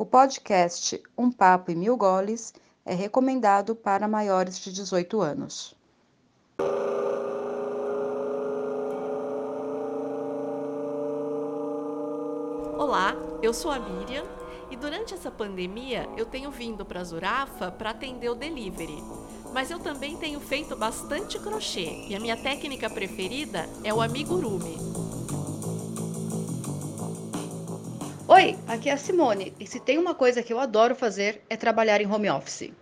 O podcast Um Papo e Mil Goles é recomendado para maiores de 18 anos. Olá, eu sou a Miriam e durante essa pandemia eu tenho vindo para Zurafa para atender o delivery. Mas eu também tenho feito bastante crochê e a minha técnica preferida é o amigurumi. Oi, aqui é a Simone e se tem uma coisa que eu adoro fazer é trabalhar em home office.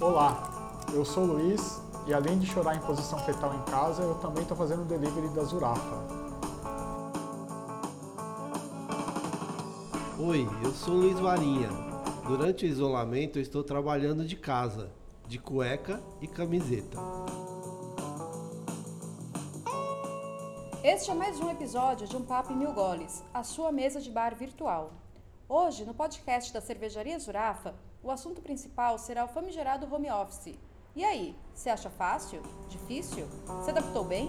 Olá, eu sou o Luiz e além de chorar em posição fetal em casa, eu também estou fazendo o delivery da Zurafa. Oi, eu sou o Luiz Varinha. Durante o isolamento eu estou trabalhando de casa, de cueca e camiseta. Este é mais um episódio de Um Papo em Mil Goles, a sua mesa de bar virtual. Hoje, no podcast da Cervejaria Zurafa, o assunto principal será o famigerado home office. E aí, você acha fácil? Difícil? Se adaptou bem?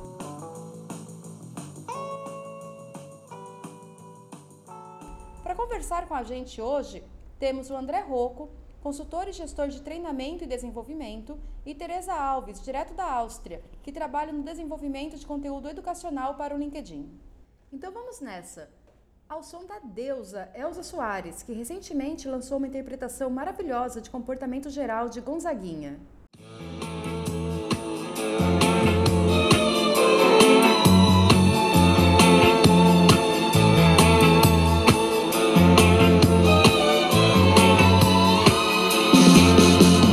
Conversar com a gente hoje, temos o André Rocco, consultor e gestor de treinamento e desenvolvimento, e Teresa Alves, direto da Áustria, que trabalha no desenvolvimento de conteúdo educacional para o LinkedIn. Então vamos nessa! Ao som da deusa Elza Soares, que recentemente lançou uma interpretação maravilhosa de comportamento geral de Gonzaguinha.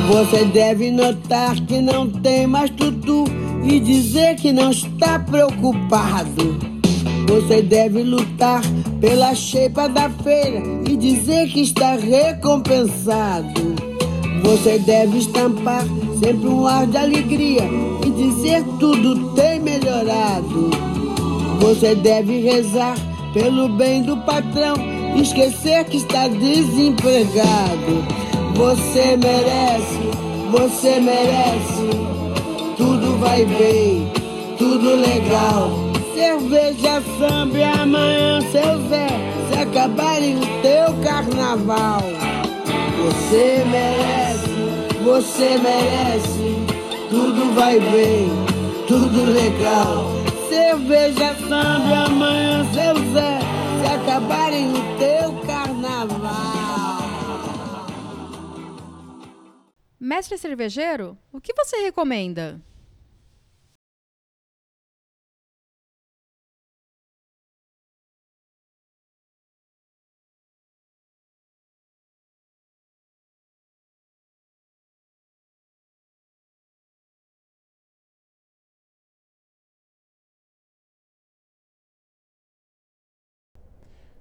Você deve notar que não tem mais tudo e dizer que não está preocupado. Você deve lutar pela cheipa da feira e dizer que está recompensado. Você deve estampar sempre um ar de alegria e dizer tudo tem melhorado. Você deve rezar pelo bem do patrão e esquecer que está desempregado. Você merece, você merece. Tudo vai bem, tudo legal. Cerveja, samba e amanhã, seu Zé, se acabarem o teu carnaval. Você merece, você merece. Tudo vai bem, tudo legal. Cerveja, samba e amanhã, seu Zé, se acabarem o Mestre cervejeiro, o que você recomenda?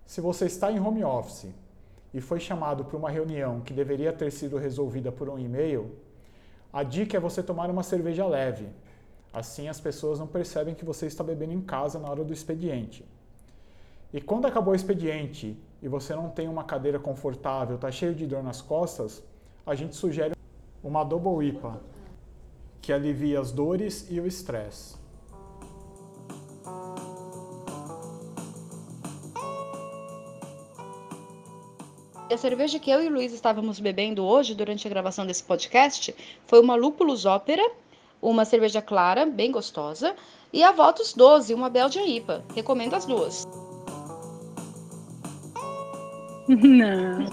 Se você está em home office e foi chamado para uma reunião que deveria ter sido resolvida por um e-mail, a dica é você tomar uma cerveja leve. Assim as pessoas não percebem que você está bebendo em casa na hora do expediente. E quando acabou o expediente e você não tem uma cadeira confortável, está cheio de dor nas costas, a gente sugere uma Double IPA, que alivia as dores e o estresse. A cerveja que eu e o Luiz estávamos bebendo hoje durante a gravação desse podcast foi uma Lúpulus Ópera, uma cerveja clara, bem gostosa, e a Votus 12, uma Belgian IPA. Recomendo as duas. Não,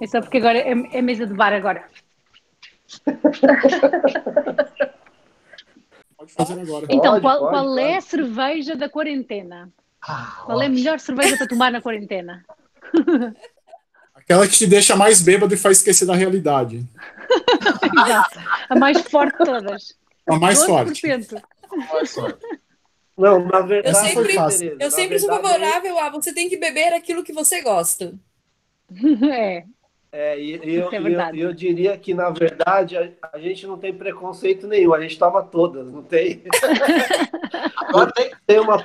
é só porque agora é, é mesa de bar agora. Pode fazer agora. Então, Pode, qual, pode, qual é a cerveja da quarentena? Ah, Qual é a melhor cerveja para tomar na quarentena? Aquela que te deixa mais bêbado e faz esquecer da realidade. Exato. A mais forte de todas. A mais forte. 12%. Mais sorte. Não, na Eu verdade. Foi sempre, fácil. Eu sempre sou favorável a você tem que beber aquilo que você gosta. É, É, e, e eu, Isso é e eu, verdade. eu diria que, na verdade, a, a gente não tem preconceito nenhum, a gente toma todas, não tem? Eu tenho, tem uma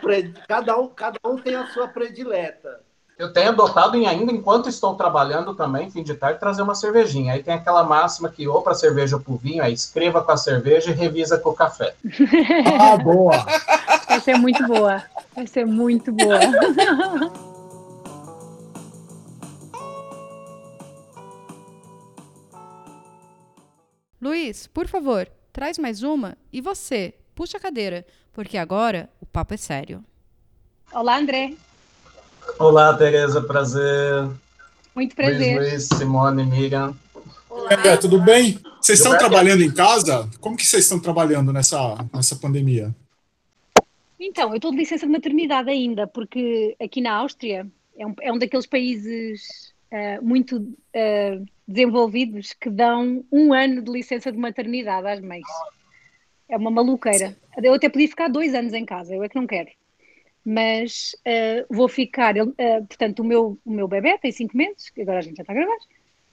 cada, um, cada um tem a sua predileta. Eu tenho adotado em ainda enquanto estou trabalhando também, fim de tarde, trazer uma cervejinha. Aí tem aquela máxima que ou para cerveja ou para vinho, aí escreva com a cerveja e revisa com o café. Ah, boa. essa é muito boa. Essa é muito boa. Luiz, por favor, traz mais uma e você, puxa a cadeira, porque agora o papo é sério. Olá, André. Olá, Tereza, prazer. Muito prazer. Luiz, Luiz, Simone, Miriam. André, tudo bem? Vocês estão trabalhando em casa? Como que vocês estão trabalhando nessa, nessa pandemia? Então, eu estou de licença de maternidade ainda, porque aqui na Áustria é um, é um daqueles países eh, muito eh, desenvolvidos que dão um ano de licença de maternidade às mães. É uma maluqueira. Eu até podia ficar dois anos em casa, eu é que não quero. Mas eh, vou ficar, eh, portanto, o meu, o meu bebê tem cinco meses, que agora a gente já está a gravar,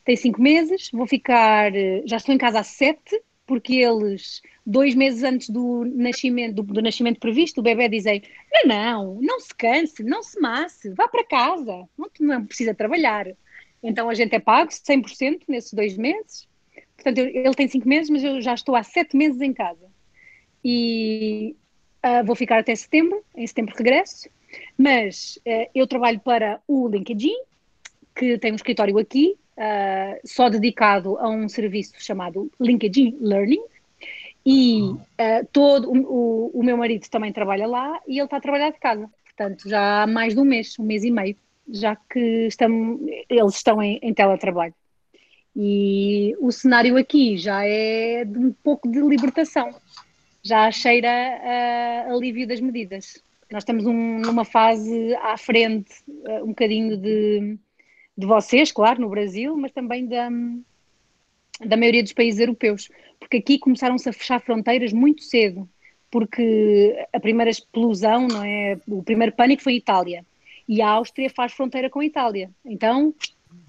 tem cinco meses, vou ficar, eh, já estou em casa há sete, porque eles, dois meses antes do nascimento, do, do nascimento previsto, o bebê dizem, não, não, não se canse, não se masse, vá para casa, não, não precisa trabalhar. Então a gente é pago 100% nesses dois meses, portanto eu- ele tem cinco meses, mas eu já estou há sete meses em casa. E ah, vou ficar até setembro, em setembro regresso, mas eh, eu trabalho para o LinkedIn, que tem um escritório aqui, ah, só dedicado a um serviço chamado LinkedIn Learning. E ah, todo o, o, o meu marido também trabalha lá e ele está a trabalhar de casa. Portanto, já há mais de um mês, um mês e meio, já que estão, eles estão em, em teletrabalho. E o cenário aqui já é de um pouco de libertação, já cheira a alívio das medidas. Nós estamos um- numa fase à frente, eh, um bocadinho de, de vocês, claro, no Brasil, mas também da, da maioria dos países europeus, porque aqui começaram-se a fechar fronteiras muito cedo, porque a primeira explosão, não é? O primeiro pânico foi a Itália, e a Áustria faz fronteira com a Itália. Então,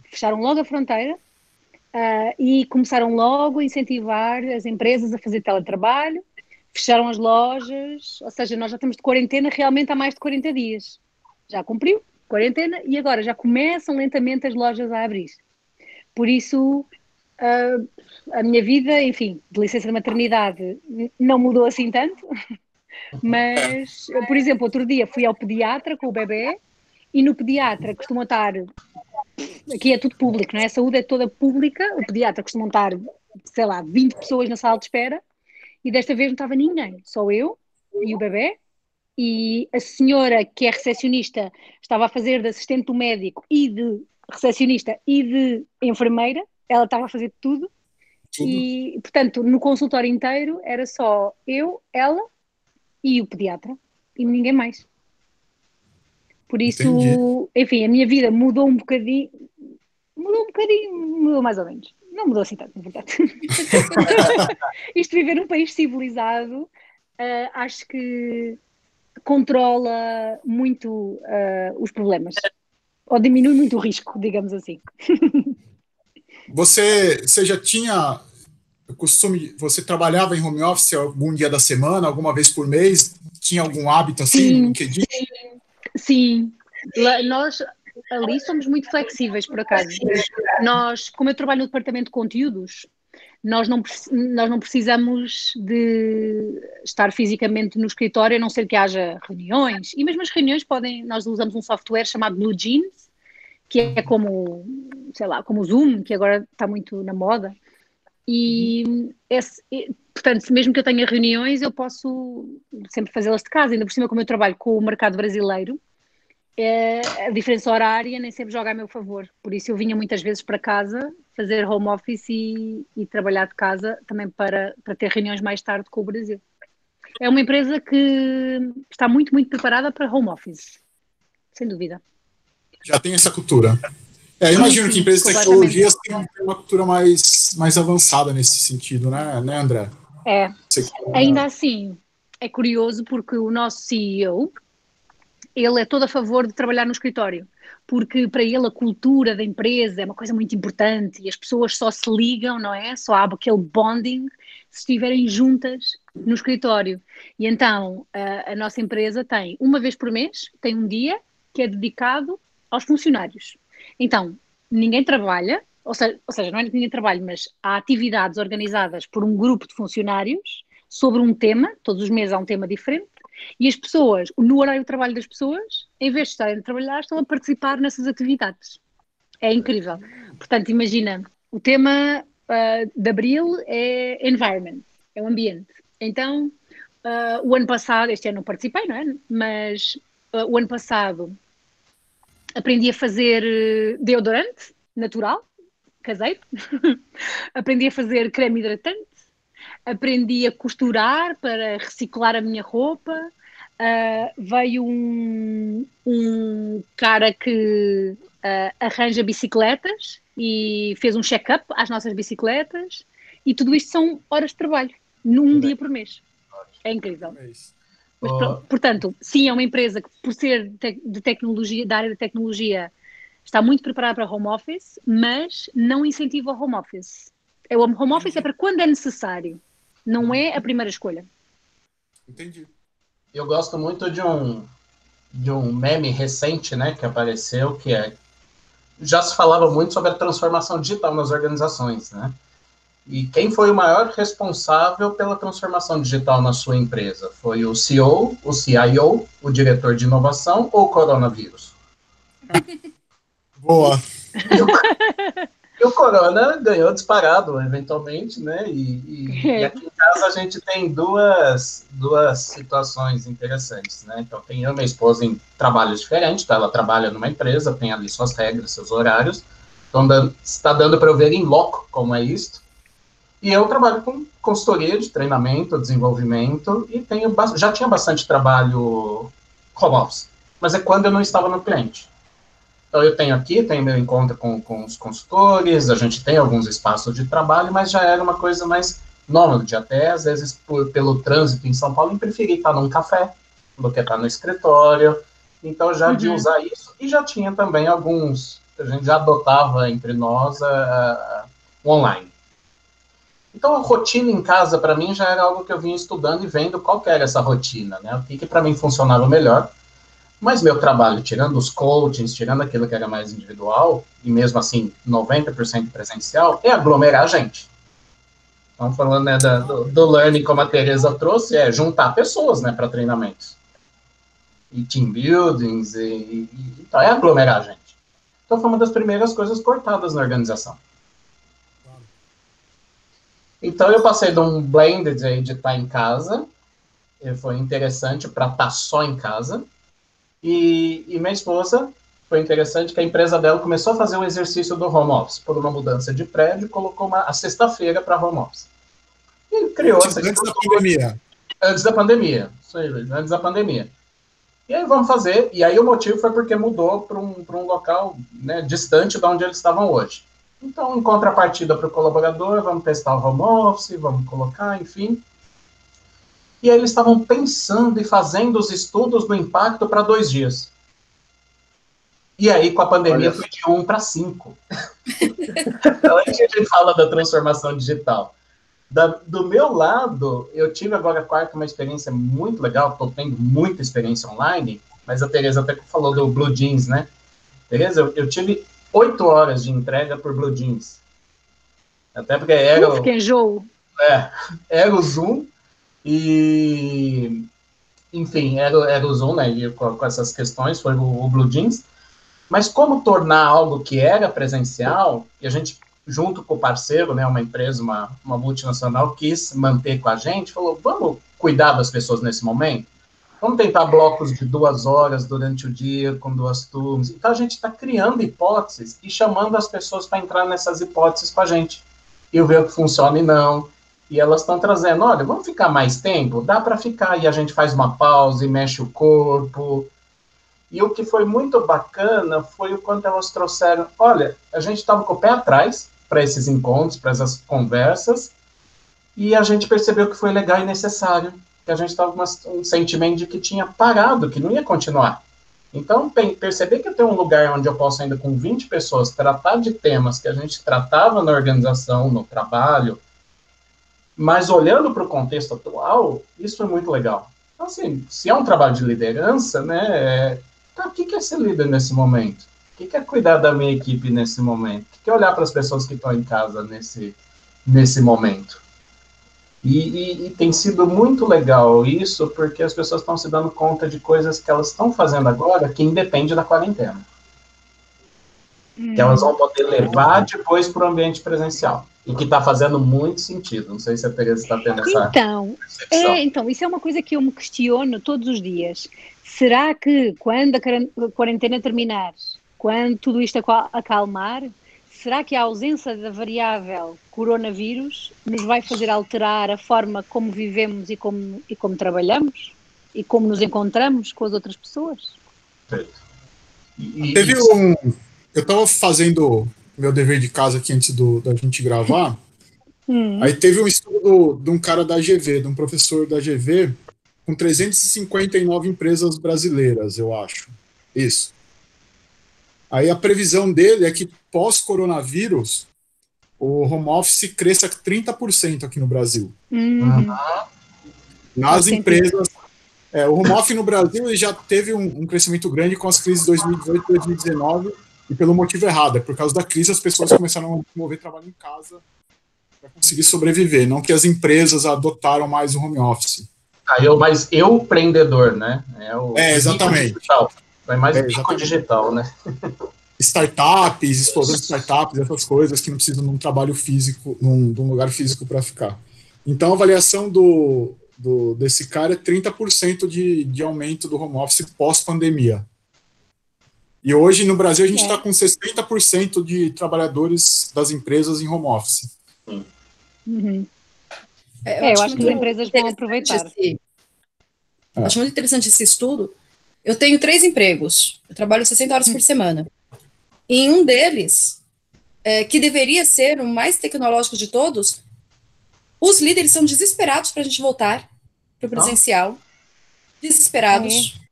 fecharam logo a fronteira ah, e começaram logo a incentivar as empresas a fazer teletrabalho, fecharam as lojas, ou seja, nós já estamos de quarentena realmente há mais de 40 dias. Já cumpriu quarentena e agora já começam lentamente as lojas a abrir. Por isso, ah, a minha vida, enfim, de licença de maternidade não mudou assim tanto, mas, por exemplo, outro dia fui ao pediatra com o bebê e no pediatra costuma estar, aqui é tudo público, não é? A saúde é toda pública, o pediatra costuma estar, sei lá, 20 pessoas na sala de espera e desta vez não estava ninguém, só eu e o bebê e a senhora que é recepcionista estava a fazer de assistente do médico e de recepcionista e de enfermeira, ela estava a fazer tudo Tudo. e, portanto, no consultório inteiro era só eu, ela e o pediatra e ninguém mais. Por isso, Entendi. enfim, a minha vida mudou um bocadinho, mudou um bocadinho, mudou mais ou menos. Não mudou assim tanto, na verdade. Isto viver num país civilizado, ah, acho que controla muito ah, os problemas. Ou diminui muito o risco, digamos assim. Você, você já tinha o costume, você trabalhava em home office algum dia da semana, alguma vez por mês? Tinha algum hábito assim Sim. Sim, lá- nós ali somos muito flexíveis, por acaso. Nós, como eu trabalho no departamento de conteúdos, nós não, nós não precisamos de estar fisicamente no escritório, a não ser que haja reuniões. E mesmo as reuniões podem, nós usamos um software chamado Blue Jeans, que é como, sei lá, como o Zoom, que agora está muito na moda. E, esse- portanto, mesmo que eu tenha reuniões, eu posso sempre fazê-las de casa. Ainda por cima, como eu trabalho com o mercado brasileiro, a diferença horária nem sempre joga a meu favor. Por isso, eu vinha muitas vezes para casa fazer home office e, e trabalhar de casa também para, para ter reuniões mais tarde com o Brasil. É uma empresa que está muito, muito preparada para home office, sem dúvida. Já tem essa cultura. É, imagino Sim, que empresas de tecnologia têm têm uma cultura mais, mais avançada nesse sentido, né, né André? É. Ainda assim, é curioso porque o nosso CEO, ele é todo a favor de trabalhar no escritório, porque para ele a cultura da empresa é uma coisa muito importante e as pessoas só se ligam, não é? Só há aquele bonding se estiverem juntas no escritório. E então a, a nossa empresa tem, uma vez por mês, tem um dia que é dedicado aos funcionários. Então, ninguém trabalha, ou seja, ou seja, não é que ninguém trabalha, mas há atividades organizadas por um grupo de funcionários sobre um tema, todos os meses há um tema diferente, e as pessoas, no horário de trabalho das pessoas, em vez de estarem a trabalhar, estão a participar nessas atividades. É incrível. Portanto, imagina, o tema uh, de abril é environment, é o ambiente. Então, uh, o ano passado, este ano não participei, não é? Mas uh, o ano passado aprendi a fazer deodorante natural, caseiro. aprendi a fazer creme hidratante aprendi a costurar para reciclar a minha roupa. Uh, veio um, um cara que uh, arranja bicicletas e fez um check-up às nossas bicicletas. E tudo isto são horas de trabalho, num dia por mês. É incrível. É Mas, oh. portanto, sim, é uma empresa que, por ser de tecnologia, da área da tecnologia, está muito preparada para home office, mas não incentiva o home office. É o home office é para quando é necessário não é a primeira escolha. Entendi. Eu gosto muito de um de um meme recente, né, que apareceu, que é já se falava muito sobre a transformação digital nas organizações, né? E quem foi o maior responsável pela transformação digital na sua empresa? Foi o CEO, o CIO, o diretor de inovação ou o coronavírus? Boa. E o Corona ganhou disparado, eventualmente, né? E, e, e, aqui em casa a gente tem duas, duas situações interessantes, né? Então, tem eu e minha esposa em trabalhos diferentes, tá? Ela trabalha numa empresa, tem ali suas regras, seus horários. Então, está dando para eu ver em loco como é isso. E eu trabalho com consultoria de treinamento, desenvolvimento, e tenho já tinha bastante trabalho home office, mas é quando eu não estava no cliente. Então, eu tenho aqui, tenho meu encontro com, com os consultores, a gente tem alguns espaços de trabalho, mas já era uma coisa mais nômade, até às vezes por, pelo trânsito em São Paulo, eu preferi estar num café do que estar no escritório. Então, já uhum. de usar isso, e já tinha também alguns, a gente já adotava entre nós uh, online. Então, a rotina em casa, para mim, já era algo que eu vinha estudando e vendo qual era essa rotina, né? O que, que para mim funcionava melhor. Mas meu trabalho, tirando os coachings, tirando aquilo que era mais individual, e mesmo assim 90% presencial, é aglomerar gente. Então, falando né, da, do, do, learning, como a Tereza trouxe, é juntar pessoas né, para treinamentos. E team buildings, e, e, então é aglomerar gente. Então, foi uma das primeiras coisas cortadas na organização. Então, eu passei de um blended aí de estar tá em casa, foi interessante para estar tá só em casa, e, e minha esposa, foi interessante que a empresa dela começou a fazer um exercício do home office por uma mudança de prédio, colocou uma, a sexta-feira para home office. E criou essa Antes da pandemia. Antes da pandemia. Isso aí, antes da pandemia. E aí vamos fazer. E aí o motivo foi porque mudou para um, um local né, distante de onde eles estavam hoje. Então, em contrapartida para o colaborador, vamos testar o home office, vamos colocar, enfim. E aí eles estavam pensando e fazendo os estudos do impacto para dois dias. E aí, com a pandemia, foi de um para cinco. então, a gente fala da transformação digital. Da, do meu lado, eu tive agora a quarta uma experiência muito legal, estou tendo muita experiência online, mas a Tereza até falou do Blue Jeans, né? Tereza, eu, eu tive oito horas de entrega por Blue Jeans. Até porque era. Uf, que enjoo. É, era o Zoom, e, enfim, era, era o Zoom, né, com, com essas questões, foi o, o Blue Jeans. Mas como tornar algo que era presencial, e a gente, junto com o parceiro, né, uma empresa, uma, uma multinacional, quis manter com a gente, falou, vamos cuidar das pessoas nesse momento? Vamos tentar blocos de duas horas durante o dia, com duas turmas. Então, a gente está criando hipóteses e chamando as pessoas para entrar nessas hipóteses com a gente. E ver o que funciona e não e elas estão trazendo, olha, vamos ficar mais tempo? Dá para ficar, e a gente faz uma pausa e mexe o corpo. E o que foi muito bacana foi o quanto elas trouxeram, olha, a gente estava com o pé atrás para esses encontros, para essas conversas, e a gente percebeu que foi legal e necessário, que a gente estava com um sentimento de que tinha parado, que não ia continuar. Então, perceber que eu tenho um lugar onde eu posso ainda com 20 pessoas tratar de temas que a gente tratava na organização, no trabalho, mas olhando para o contexto atual, isso é muito legal. Então, assim, se é um trabalho de liderança, né, é, tá, o que é ser líder nesse momento? O que é cuidar da minha equipe nesse momento? O que é olhar para as pessoas que estão em casa nesse, nesse momento? E, e, e, tem sido muito legal isso, porque as pessoas estão se dando conta de coisas que elas estão fazendo agora que independe da quarentena. Hum. Que elas vão poder levar depois para o ambiente presencial. E que está fazendo muito sentido. Não sei se a Teresa está tendo essa. Então, é, então, isso é uma coisa que eu me questiono todos os dias. Será que quando a quarentena terminar, quando tudo isto acalmar, será que a ausência da variável coronavírus nos vai fazer alterar a forma como vivemos e como, e como trabalhamos? E como nos encontramos com as outras pessoas? E, Teve um. Eu estava fazendo meu dever de casa aqui antes do, da gente gravar. Hum. Aí teve um estudo de um cara da GV, de um professor da GV, com 359 empresas brasileiras, eu acho. Isso. Aí a previsão dele é que pós-coronavírus o home office cresça 30% aqui no Brasil. Uhum. Nas empresas. É, o home office no Brasil já teve um, um, crescimento grande com as crises de 2018 e 2019 e pelo motivo errado. É por causa da crise as pessoas começaram a mover trabalho em casa para conseguir sobreviver, não que as empresas adotaram mais o home office. Ah, eu, mas eu, empreendedor, né? É, o é exatamente. Digital. Vai mais é, pico digital, né? startups, explosão de startups, essas coisas que não precisam de um trabalho físico, num, de um lugar físico para ficar. Então, a avaliação do, do, desse cara é 30% de, de aumento do home office pós-pandemia. E hoje, no Brasil, a gente está é. com 60% de trabalhadores das empresas em home office. Uhum. É, eu, é, eu acho que as empresas vão aproveitar. Esse, é. Acho muito interessante esse estudo, eu tenho três empregos. Eu trabalho 60 horas por semana. Em um deles, é, que deveria ser o mais tecnológico de todos, os líderes são desesperados para a gente voltar para o presencial. Desesperados.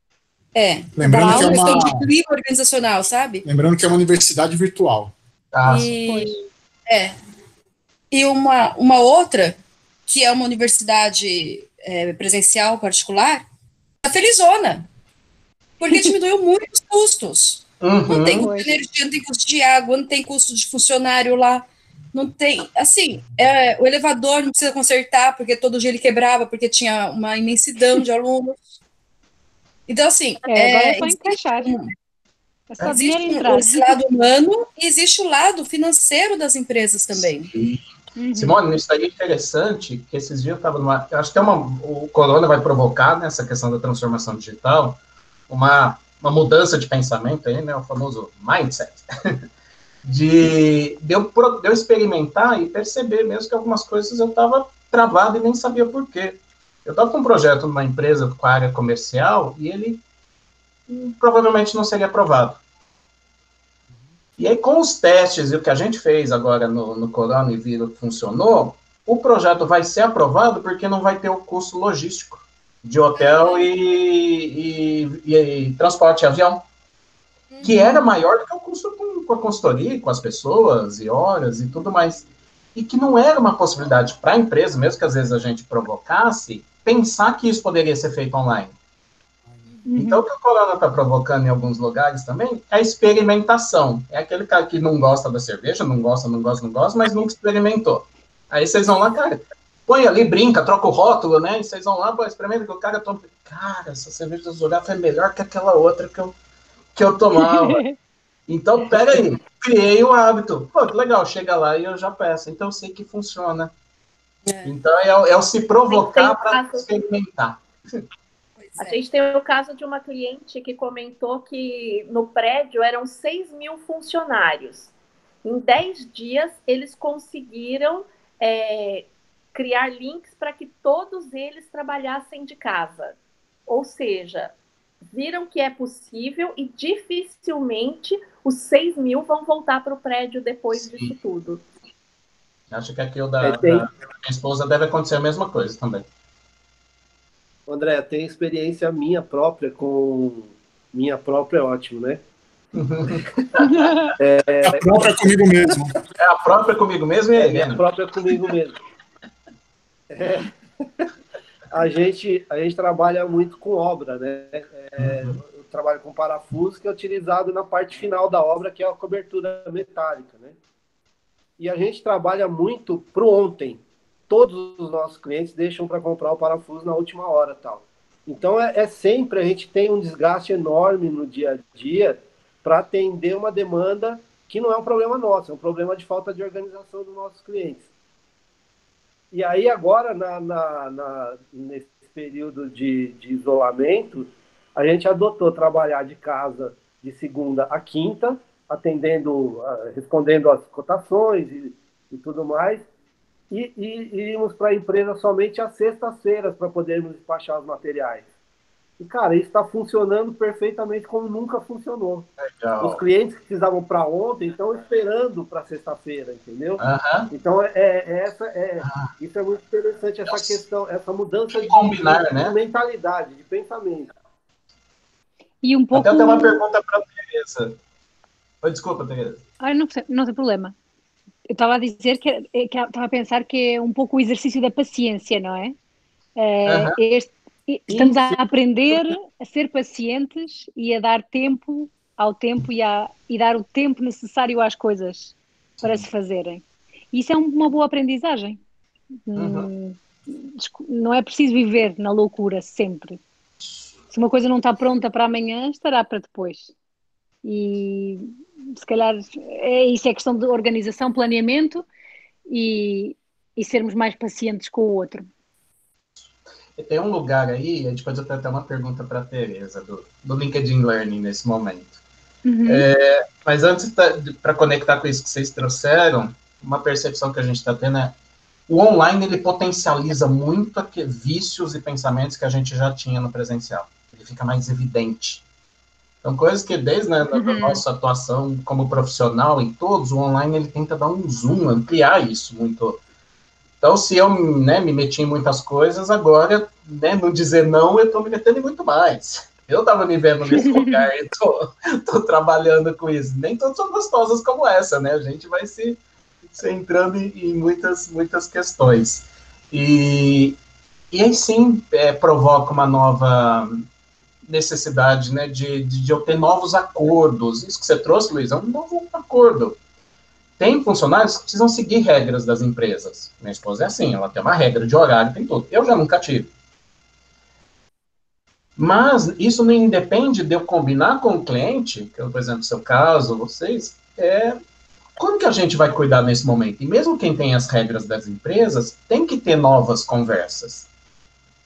É. Lembrando que é uma de clima organizacional, sabe? Lembrando que é uma universidade virtual. Ah, e, é. E uma, uma outra, que é uma universidade é, presencial particular, a felizona porque diminuiu muito os custos. Uhum. Não tem custo de energia, não tem custo de água, não tem custo de funcionário lá. Não tem, assim, é, o elevador não precisa consertar, porque todo dia ele quebrava, porque tinha uma imensidão de alunos. Então, assim. É, agora é, é só encaixar. Um, é existe um, esse lado humano e existe o lado financeiro das empresas também. Uhum. Simone, isso aí é interessante, que esses dias eu estava numa. Eu acho que é uma, o corona vai provocar nessa né, questão da transformação digital uma, uma mudança de pensamento aí, né, o famoso mindset, de, de, eu, de eu experimentar e perceber mesmo que algumas coisas eu estava travado e nem sabia por quê. Eu estava com um projeto numa empresa com a área comercial e ele hum, provavelmente não seria aprovado. E aí, com os testes e o que a gente fez agora no, no Corona e Viro funcionou, o projeto vai ser aprovado porque não vai ter o custo logístico de hotel e, e, e transporte avião, uhum. que era maior do que o custo com, com a consultoria, com as pessoas e horas e tudo mais. E que não era uma possibilidade para a empresa, mesmo que às vezes a gente provocasse, pensar que isso poderia ser feito online. Uhum. Então, o que o Corona está provocando em alguns lugares também é a experimentação. É aquele cara que não gosta da cerveja, não gosta, não gosta, não gosta, mas nunca experimentou. Aí vocês vão lá, cara, põe ali, brinca, troca o rótulo, né? E vocês vão lá, pô, experimenta que o cara toma. Cara, essa cerveja do Zurá foi melhor que aquela outra que eu, que eu tomava. então, pera aí, criei o hábito. Pô, que legal, chega lá e eu já peço. Então, eu sei que funciona. É. Então, é, é o se provocar para experimentar. A gente tem o caso de uma cliente que comentou que no prédio eram 6 mil funcionários. Em 10 dias, eles conseguiram é, criar links para que todos eles trabalhassem de casa. Ou seja, viram que é possível e dificilmente os 6 mil vão voltar para o prédio depois Sim. disso tudo. Acho que aqui o da, é, tem... da minha esposa deve acontecer a mesma coisa também. André, tem experiência minha própria com minha própria é ótimo, né? é, a própria comigo mesmo. É a própria comigo mesmo e é, é a própria comigo mesmo. É, a, gente, a gente trabalha muito com obra, né? É, eu trabalho com parafuso que é utilizado na parte final da obra, que é a cobertura metálica, né? E a gente trabalha muito pro ontem. Todos os nossos clientes deixam para comprar o parafuso na última hora, tal. Então é, é sempre a gente tem um desgaste enorme no dia a dia para atender uma demanda que não é um problema nosso, é um problema de falta de organização dos nossos clientes. E aí agora, na, na, na nesse período de, de, isolamento, a gente adotou trabalhar de casa de segunda a quinta, atendendo, respondendo às cotações e, e tudo mais, e, e, e íamos para a empresa somente às sextas-feiras para podermos despachar os materiais. E, cara, isso está funcionando perfeitamente como nunca funcionou. Legal. Os clientes que precisavam para ontem estão esperando para sexta-feira, entendeu? Uhum. Então, é, é, essa, é, uhum. isso é muito interessante, essa Nossa. questão, essa mudança de, combinar, de, né? de, mentalidade, de pensamento. E um pouco... Até eu tenho uma pergunta para a Tereza. Oi, desculpa, Tereza. Ah, não, não tem problema. Eu estava a dizer que, que estava a pensar que é um pouco o exercício da paciência, não é? é uhum. Este Estamos a aprender a ser pacientes e a dar tempo ao tempo e, a, e dar o tempo necessário às coisas para se fazerem. Isso é uma boa aprendizagem. Uhum. Não é preciso viver na loucura sempre. Se uma coisa não está pronta para amanhã, estará para depois. E se calhar é isso é questão de organização, planeamento e, e sermos mais pacientes com o outro. Tem um lugar aí, a gente pode até ter uma pergunta para a Tereza, do, do LinkedIn Learning nesse momento. Uhum. É, mas antes, para conectar com isso que vocês trouxeram, uma percepção que a gente está tendo é o online ele potencializa muito aqueles vícios e pensamentos que a gente já tinha no presencial. Ele fica mais evidente. Então, coisas que desde né, uhum. a nossa atuação como profissional em todos, o online ele tenta dar um zoom, ampliar isso muito então, se eu né, me meti em muitas coisas, agora, né, no dizer não, eu estou me metendo em muito mais. Eu estava me vendo nesse lugar e estou trabalhando com isso. Nem todas são gostosas como essa, né? A gente vai se, se entrando em, em muitas, muitas questões. E, e aí sim é, provoca uma nova necessidade né, de, de, de obter novos acordos. Isso que você trouxe, Luiz, é um novo acordo tem funcionários que precisam seguir regras das empresas. Minha esposa é assim, ela tem uma regra de horário, tem tudo. Eu já nunca tive. Mas isso não independe de eu combinar com o cliente, que por exemplo, seu caso, vocês, é como que a gente vai cuidar nesse momento? E mesmo quem tem as regras das empresas, tem que ter novas conversas.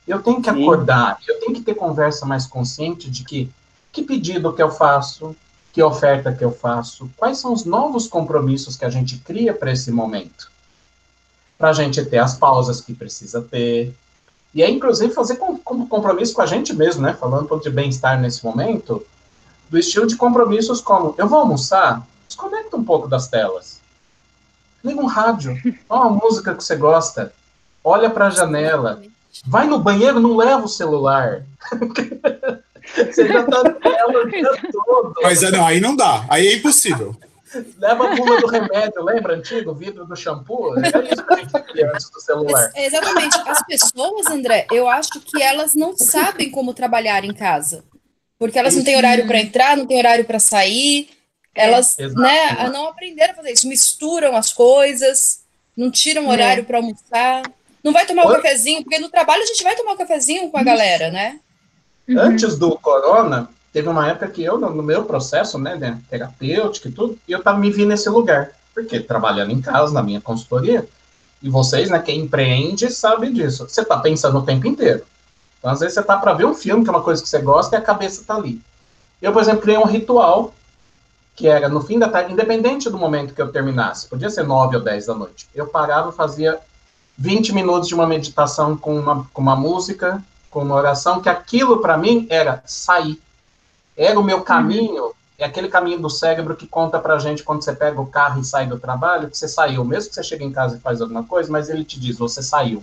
Eu tenho que Sim. acordar, eu tenho que ter conversa mais consciente de que que pedido que eu faço, que oferta que eu faço? Quais são os novos compromissos que a gente cria para esse momento? Para a gente ter as pausas que precisa ter. E é, inclusive, fazer com, com, compromisso com a gente mesmo, né? Falando de bem-estar nesse momento, do estilo de compromissos como: eu vou almoçar, desconecta um pouco das telas. Liga um rádio, ó, uma música que você gosta, olha para a janela, vai no banheiro, não leva o celular. Você já tá nela o dia todo. Mas é, não, aí não dá. Aí é impossível. Leva a bula do remédio, lembra antigo? O vidro do shampoo? É isso que a gente queria antes do celular. Exatamente. As pessoas, André, eu acho que elas não sabem como trabalhar em casa. Porque elas não têm horário para entrar, não têm horário para sair. Elas é, né, não aprenderam a fazer isso. Misturam as coisas, não tiram horário é. para almoçar. Não vai tomar o um cafezinho, porque no trabalho a gente vai tomar um cafezinho com a galera, né? Uhum. Antes do corona, teve uma época que eu, no meu processo, né, né terapêutico e tudo, eu tava me vi nesse lugar. Porque trabalhando em casa, na minha consultoria, e vocês, né, quem empreende, sabe disso. Você tá pensando o tempo inteiro. Então, às vezes, você tá para ver um filme, que é uma coisa que você gosta, e a cabeça tá ali. Eu, por exemplo, criei um ritual, que era no fim da tarde, independente do momento que eu terminasse, podia ser nove ou dez da noite. Eu parava e fazia 20 minutos de uma meditação com uma, com uma música, com uma oração, que aquilo para mim era sair. Era o meu caminho é aquele caminho do cérebro que conta pra gente quando você pega o carro e sai do trabalho, que você saiu, mesmo que você chegue em casa e faz alguma coisa, mas ele te diz, você saiu.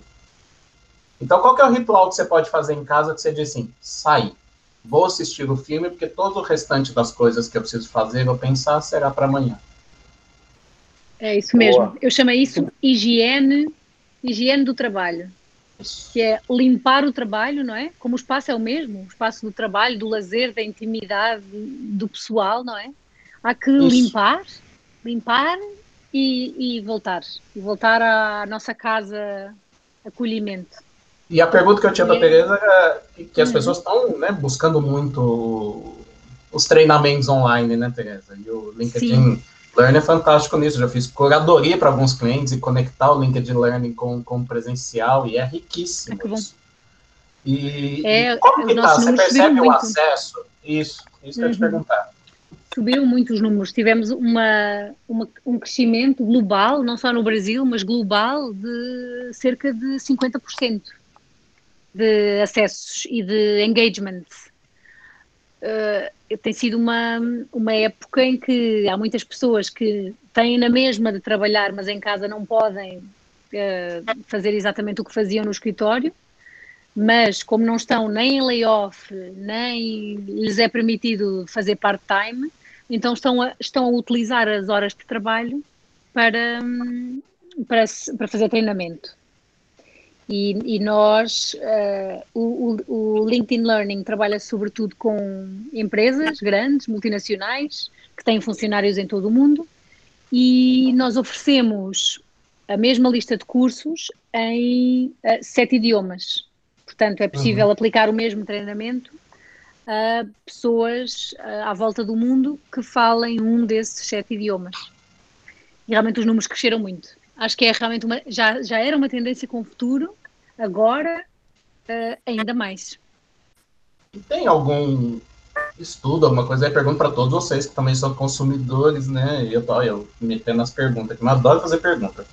Então, qual que é o ritual que você pode fazer em casa que você diz assim, sair? Vou assistir o filme, porque todo o restante das coisas que eu preciso fazer, vou pensar, será para amanhã. É isso mesmo. Boa. Eu chamo isso higiene, higiene do trabalho. Que é limpar o trabalho, não é? Como o espaço é o mesmo, o espaço do trabalho, do lazer, da intimidade, do pessoal, não é? Há que isso. limpar, limpar e, e voltar. E voltar à nossa casa acolhimento. E a pergunta que eu tinha para a Tereza é que as uhum. pessoas estão né, buscando muito os treinamentos online, né, Tereza? E o LinkedIn Sim. Learn é fantástico nisso. Já fiz curadoria para alguns clientes e conectar o LinkedIn Learning com, com presencial e é riquíssimo. É isso. E, é, e como que tá? Você percebe o acesso? Isso, isso que eu te uhum. perguntar. Subiram muito os números. Tivemos uma, uma, um crescimento global, não só no Brasil, mas global, de cerca de 50% de acessos e de engagement. Uh, tem sido uma, uma época em que há muitas pessoas que têm na mesma de trabalhar, mas em casa não podem uh, fazer exatamente o que faziam no escritório, mas como não estão nem em layoff, nem lhes é permitido fazer part-time, então estão a, estão a utilizar as horas de trabalho para, para, para fazer treinamento. E, e nós, uh, o, o, LinkedIn Learning trabalha sobretudo com empresas grandes, multinacionais, que têm funcionários em todo o mundo, e nós oferecemos a mesma lista de cursos em uh, sete idiomas. Portanto, é possível uhum. aplicar o mesmo treinamento a pessoas uh, à volta do mundo que falem um desses sete idiomas. E realmente os números cresceram muito. Acho que é realmente uma. Já, já era uma tendência com o futuro, agora uh, ainda mais. E tem algum estudo, alguma coisa? Eu pergunto para todos vocês que também são consumidores, né? E eu tô eu metendo as perguntas, aqui, mas adoro fazer pergunta.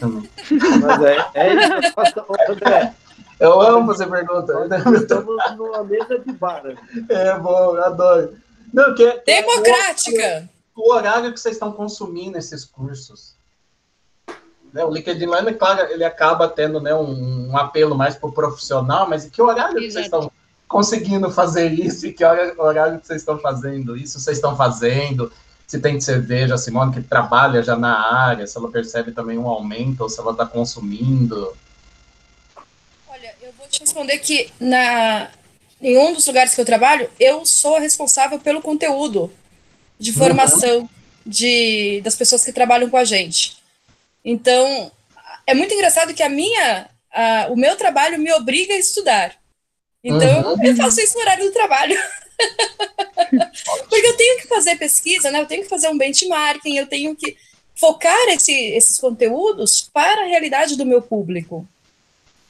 Mas é, é isso que André. Eu amo fazer pergunta. Estamos numa mesa de bar. Né? É bom, eu adoro. Não, que, é, Democrática! o, o horário que vocês estão consumindo esses cursos. Né? O LinkedIn Learning, claro, ele acaba tendo né, um, um apelo mais para o profissional, mas em que horário que vocês estão conseguindo fazer isso e que horário que vocês estão fazendo isso? Vocês estão fazendo? Se tem cerveja, a Simone que trabalha já na área, se ela percebe também um aumento ou se ela está consumindo? Olha, eu vou te responder que na, em um dos lugares que eu trabalho, eu sou responsável pelo conteúdo de formação uhum. de, das pessoas que trabalham com a gente. Então, é muito engraçado que a minha, a, o meu trabalho me obriga a estudar. Então, uhum. eu faço isso no horário do trabalho. Porque eu tenho que fazer pesquisa, né? Eu tenho que fazer um benchmarking, eu tenho que focar esse, esses conteúdos para a realidade do meu público.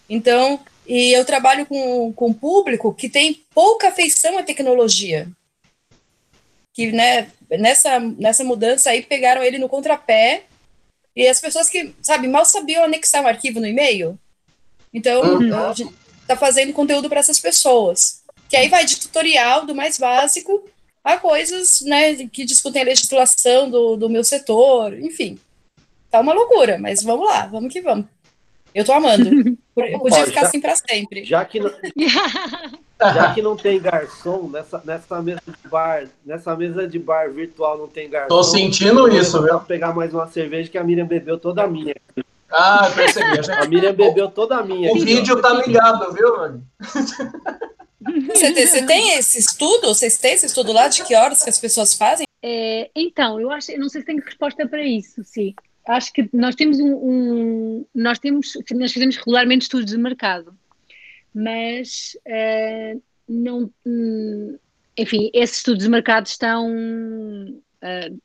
Então, e eu trabalho com, com um público que tem pouca afeição à tecnologia. Que, né, nessa, nessa mudança aí, pegaram ele no contrapé e as pessoas que, sabe, mal sabiam anexar um arquivo no e-mail. Então, uhum. a gente está fazendo conteúdo para essas pessoas. Que aí vai de tutorial, do mais básico, a coisas né, que discutem a legislação do, do meu setor, enfim. Tá uma loucura, mas vamos lá, vamos que vamos. Eu tô amando. Eu podia ficar já, assim para sempre. Já que, não, já que não tem garçom nessa, nessa mesa de bar, nessa mesa de bar virtual não tem garçom. Tô sentindo isso, viu? Vou pegar mais uma cerveja que a Miriam bebeu toda a minha. Ah, percebi. A Miriam bebeu toda a minha. O aqui, vídeo ó. tá ligado, viu, mano? Você tem, você tem esse estudo? Vocês têm esse estudo lá de que horas que as pessoas fazem? É, então, eu acho, eu não sei se tenho resposta para isso, sim acho que nós temos um, um, nós temos nós fazemos regularmente estudos de mercado mas uh, não enfim esses estudos de mercado estão uh,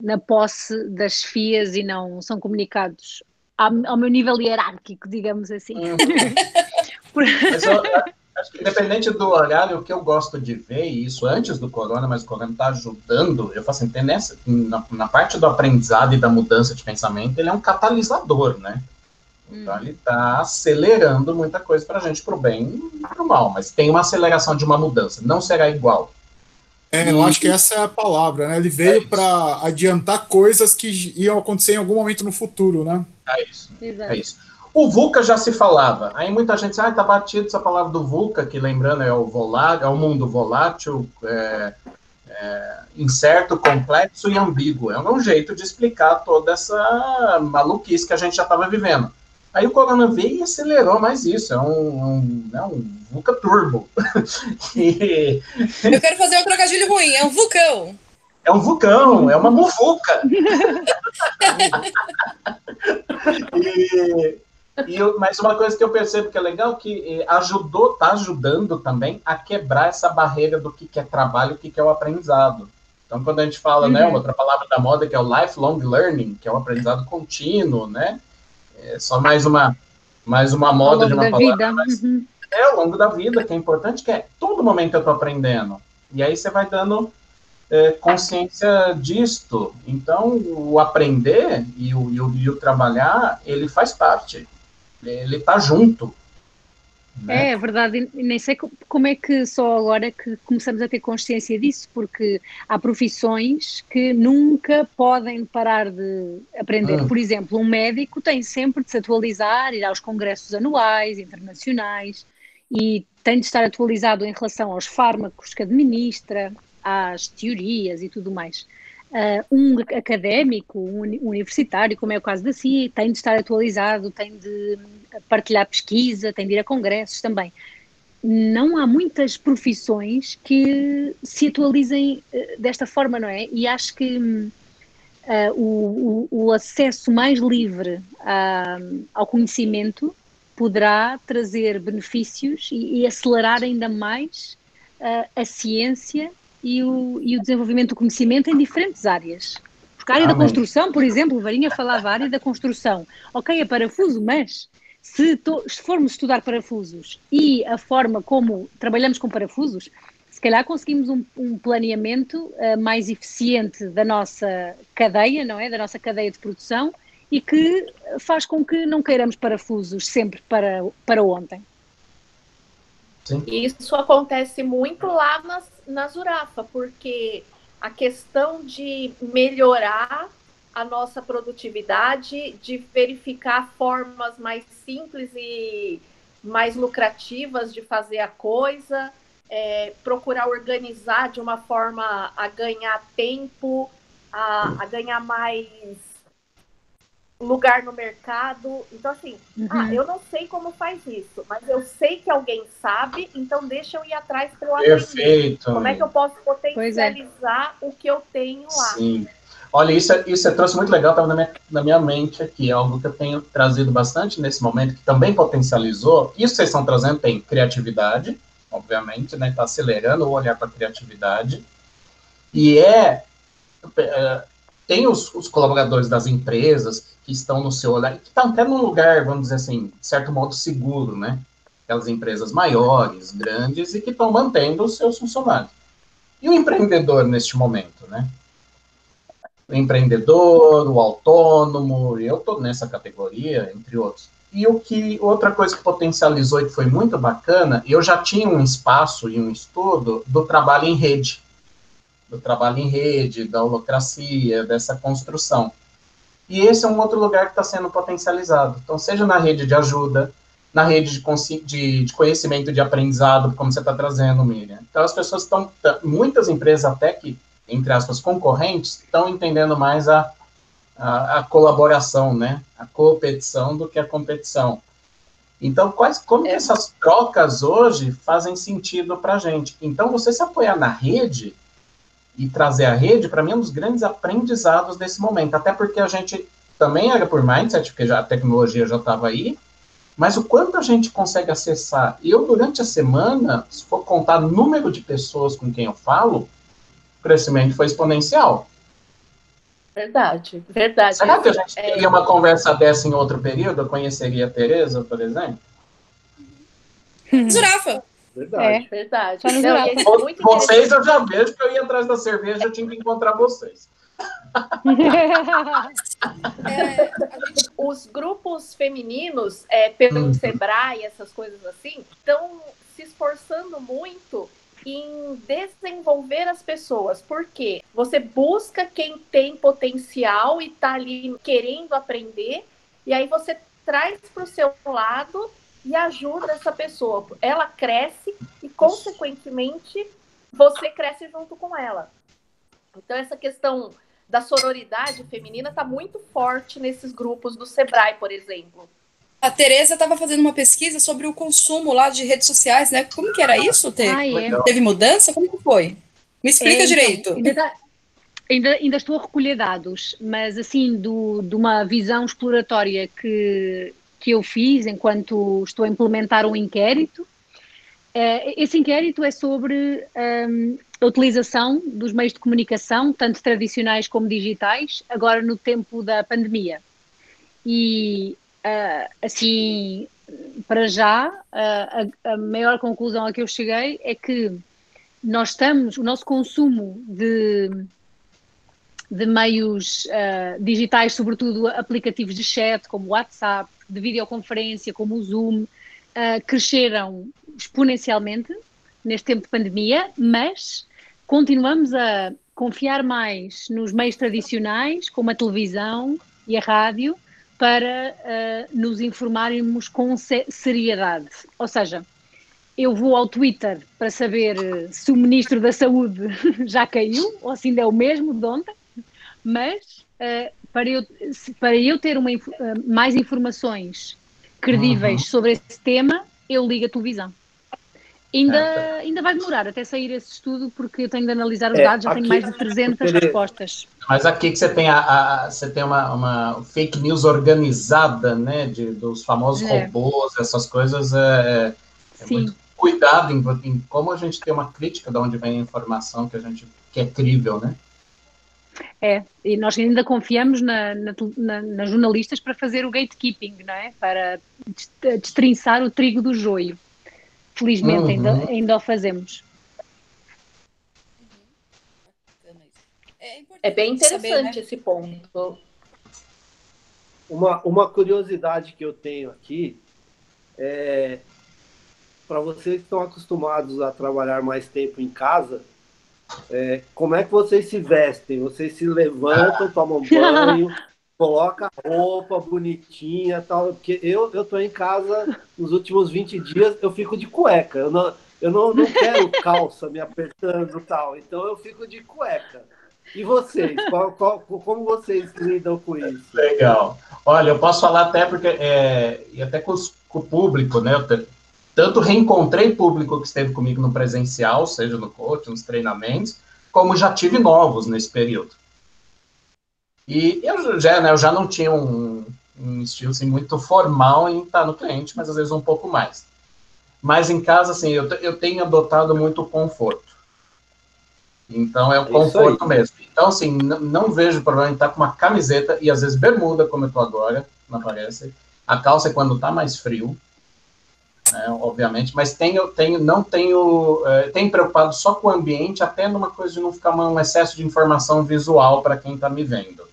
na posse das FIAs e não são comunicados ao, ao meu nível hierárquico digamos assim uhum. mas, eu, Acho que independente do horário, o que eu gosto de ver, e isso antes do corona, mas o corona está ajudando, eu faço assim, nessa, na, na, parte do aprendizado e da mudança de pensamento, ele é um catalisador, né? Então hum. ele está acelerando muita coisa para a gente, para o bem e para o mal, mas tem uma aceleração de uma mudança, não será igual. É, eu acho que essa é a palavra, né? Ele veio é para adiantar coisas que iam acontecer em algum momento no futuro, né? É isso. Exato. É isso. O VUCA já se falava. Aí muita gente diz, ah, tá batido essa palavra do VUCA, que lembrando é o volátil, é o mundo volátil, é, é, incerto, complexo e ambíguo. É um jeito de explicar toda essa maluquice que a gente já estava vivendo. Aí o Corona veio e acelerou mais isso. É um, um, é um VUCA turbo. e... Eu quero fazer um trocadilho ruim. É um vulcão. É um vulcão, é uma muvuca. e, e eu, mas uma coisa que eu percebo que é legal que eh, ajudou, está ajudando também a quebrar essa barreira do que, que é trabalho e o que, que é o aprendizado. Então, quando a gente fala, né, uhum. né, outra palavra da moda que é o lifelong learning, que é o aprendizado contínuo, né? É só mais uma mais uma moda de uma palavra, mas uhum. é ao longo da vida que é importante, que é todo momento eu estou aprendendo. E aí você vai dando é, consciência disto. Então, o aprender e o, e o, e o trabalhar, ele faz parte. Ele está junto. Né? É, verdade, nem sei como é que só agora que começamos a ter consciência disso, porque há profissões que nunca podem parar de aprender. Hum. Por exemplo, um médico tem sempre de se atualizar, ir aos congressos anuais, internacionais, e tem de estar atualizado em relação aos fármacos que administra, às teorias e tudo mais. Uh, um académico, um universitário, como é o caso da CIA, tem de estar atualizado, tem de partilhar pesquisa, tem de ir a congressos também. Não há muitas profissões que se atualizem uh, desta forma, não é? E acho que uh, o, o, acesso mais livre ao conhecimento poderá trazer benefícios e, e acelerar ainda mais a ciência e o, e o desenvolvimento do conhecimento em diferentes áreas. Porque a área da construção, por exemplo, o Varinha falava a área da construção. Ok, é parafuso, mas se, to, se, formos estudar parafusos e a forma como trabalhamos com parafusos, se calhar conseguimos um, um planeamento uh, mais eficiente da nossa cadeia, não é? Da nossa cadeia de produção e que faz com que não queiramos parafusos sempre para, para ontem. Sim. Isso acontece muito lá nas, na Zurafa, porque a questão de melhorar a nossa produtividade, de verificar formas mais simples e mais lucrativas de fazer a coisa, é, procurar organizar de uma forma a ganhar tempo, a, a ganhar mais lugar no mercado. Então, assim, uhum. ah, eu não sei como faz isso, mas eu sei que alguém sabe, então deixa eu ir atrás para eu aprender. Perfeito. Como é que eu posso é. potencializar é. o que eu tenho lá? Sim. Olha, isso, é, isso é trouxe muito legal, estava na minha, na minha mente aqui, é algo que eu tenho trazido bastante nesse momento, que também potencializou. Isso vocês estão trazendo tem criatividade, obviamente, né? Está acelerando o olhar para a criatividade. E é, é tem os, os, colaboradores das empresas que estão no seu olhar, que estão até num lugar, vamos dizer assim, de certo modo seguro, né? Aquelas empresas maiores, grandes e que estão mantendo os seus funcionários. E o empreendedor neste momento, né? O empreendedor, o autônomo, eu estou nessa categoria, entre outros. E o que outra coisa que potencializou e que foi muito bacana, eu já tinha um espaço e um estudo do trabalho em rede, do trabalho em rede, da holocracia, dessa construção. E esse é um outro lugar que está sendo potencializado. Então, seja na rede de ajuda, na rede de, de, de conhecimento de aprendizado, como você está trazendo, Miriam. Então, as pessoas estão, muitas empresas até que, entre aspas, concorrentes, estão entendendo mais a, a, a, colaboração, né? A competição do que a competição. Então, quais, como é. essas trocas hoje fazem sentido para a gente? Então, você se apoiar na rede e trazer a rede, para mim, é um dos grandes aprendizados desse momento. Até porque a gente também era por mindset, porque já, a tecnologia já estava aí, mas o quanto a gente consegue acessar. Eu, durante a semana, se for contar número de pessoas com quem eu falo, o crescimento foi exponencial. Verdade, verdade. Será que a gente é... teria uma conversa dessa em outro período? Eu conheceria a Tereza, por exemplo? Jurafa. Verdade. É, verdade. Não, vocês eu já vejo que eu ia atrás da cerveja, eu tinha que encontrar vocês. é, os grupos femininos, é, pelo uhum. Sebrae, essas coisas assim, estão se esforçando muito em desenvolver as pessoas, porque você busca quem tem potencial e está ali querendo aprender, e aí você traz para o seu lado e ajuda essa pessoa. Ela cresce e, consequentemente, você cresce junto com ela. Então, essa questão da sororidade feminina está muito forte nesses grupos do Sebrae, por exemplo. A Tereza estava fazendo uma pesquisa sobre o consumo lá de redes sociais, né? Como que era isso? Te... Ah, é. Teve mudança? Como que foi? Me explica é, então, direito. Ainda, ainda, ainda, estou a recolher dados, mas assim, do, de uma visão exploratória que, que eu fiz enquanto estou a implementar um inquérito, eh, esse inquérito é sobre um, a utilização dos meios de comunicação, tanto tradicionais como digitais, agora no tempo da pandemia. E uh, assim, para já, uh, a, a, maior conclusão a que eu cheguei é que nós estamos, o nosso consumo de, de meios uh, digitais, sobretudo aplicativos de chat, como WhatsApp, de videoconferência, como o Zoom, cresceram exponencialmente neste tempo de pandemia, mas continuamos a confiar mais nos meios tradicionais, como a televisão e a rádio, para uh, nos informarmos com seriedade. Ou seja, eu vou ao Twitter para saber se o Ministro da Saúde já caiu, ou se ainda é o mesmo de ontem, mas uh, para, eu, para eu ter uma, uh, mais informações credíveis uhum. sobre esse tema, eu ligo a televisão. Ainda, é, ainda vai demorar até sair esse estudo, porque eu tenho de analisar os é, dados, já aqui, tenho mais de 300 respostas. Mas aqui que você tem, a, a, você tem uma, uma, fake news organizada, né, de, dos famosos é. robôs, essas coisas, é, é muito cuidado em, em, como a gente tem uma crítica de onde vem a informação que a gente que é crível, né? É, e nós ainda confiamos na, na, na, nas jornalistas para fazer o gatekeeping, não é? Para destrinçar o trigo do joio. Felizmente uhum. ainda, ainda o fazemos. É, bem interessante saber, né? esse ponto. Uma, uma curiosidade que eu tenho aqui é para vocês que estão acostumados a trabalhar mais tempo em casa, é, como é que vocês se vestem? Vocês se levantam, tomam banho, coloca roupa bonitinha tal. Porque eu, eu tô em casa nos últimos 20 dias, eu fico de cueca. Eu não, eu não, não quero calça me apertando tal. Então eu fico de cueca. E vocês? Qual, qual, como vocês lidam com isso? Legal. Olha, eu posso falar até porque, é, e até com, os, com, o público, né? Eu tanto reencontrei público que esteve comigo no presencial, seja no coach, nos treinamentos, como já tive novos nesse período. E eu já, né, eu já não tinha um, um estilo assim, muito formal em estar no cliente, mas às vezes um pouco mais. Mas em casa, assim, eu, eu tenho adotado muito o conforto. Então é o conforto mesmo. Então, assim, não vejo problema em estar com uma camiseta e às vezes bermuda, como eu estou agora, não aparece. A calça é quando está mais frio, né, obviamente, mas tenho, tenho, não tenho, é, tenho preocupado só com o ambiente, até numa coisa de não ficar um excesso de informação visual para quem está me vendo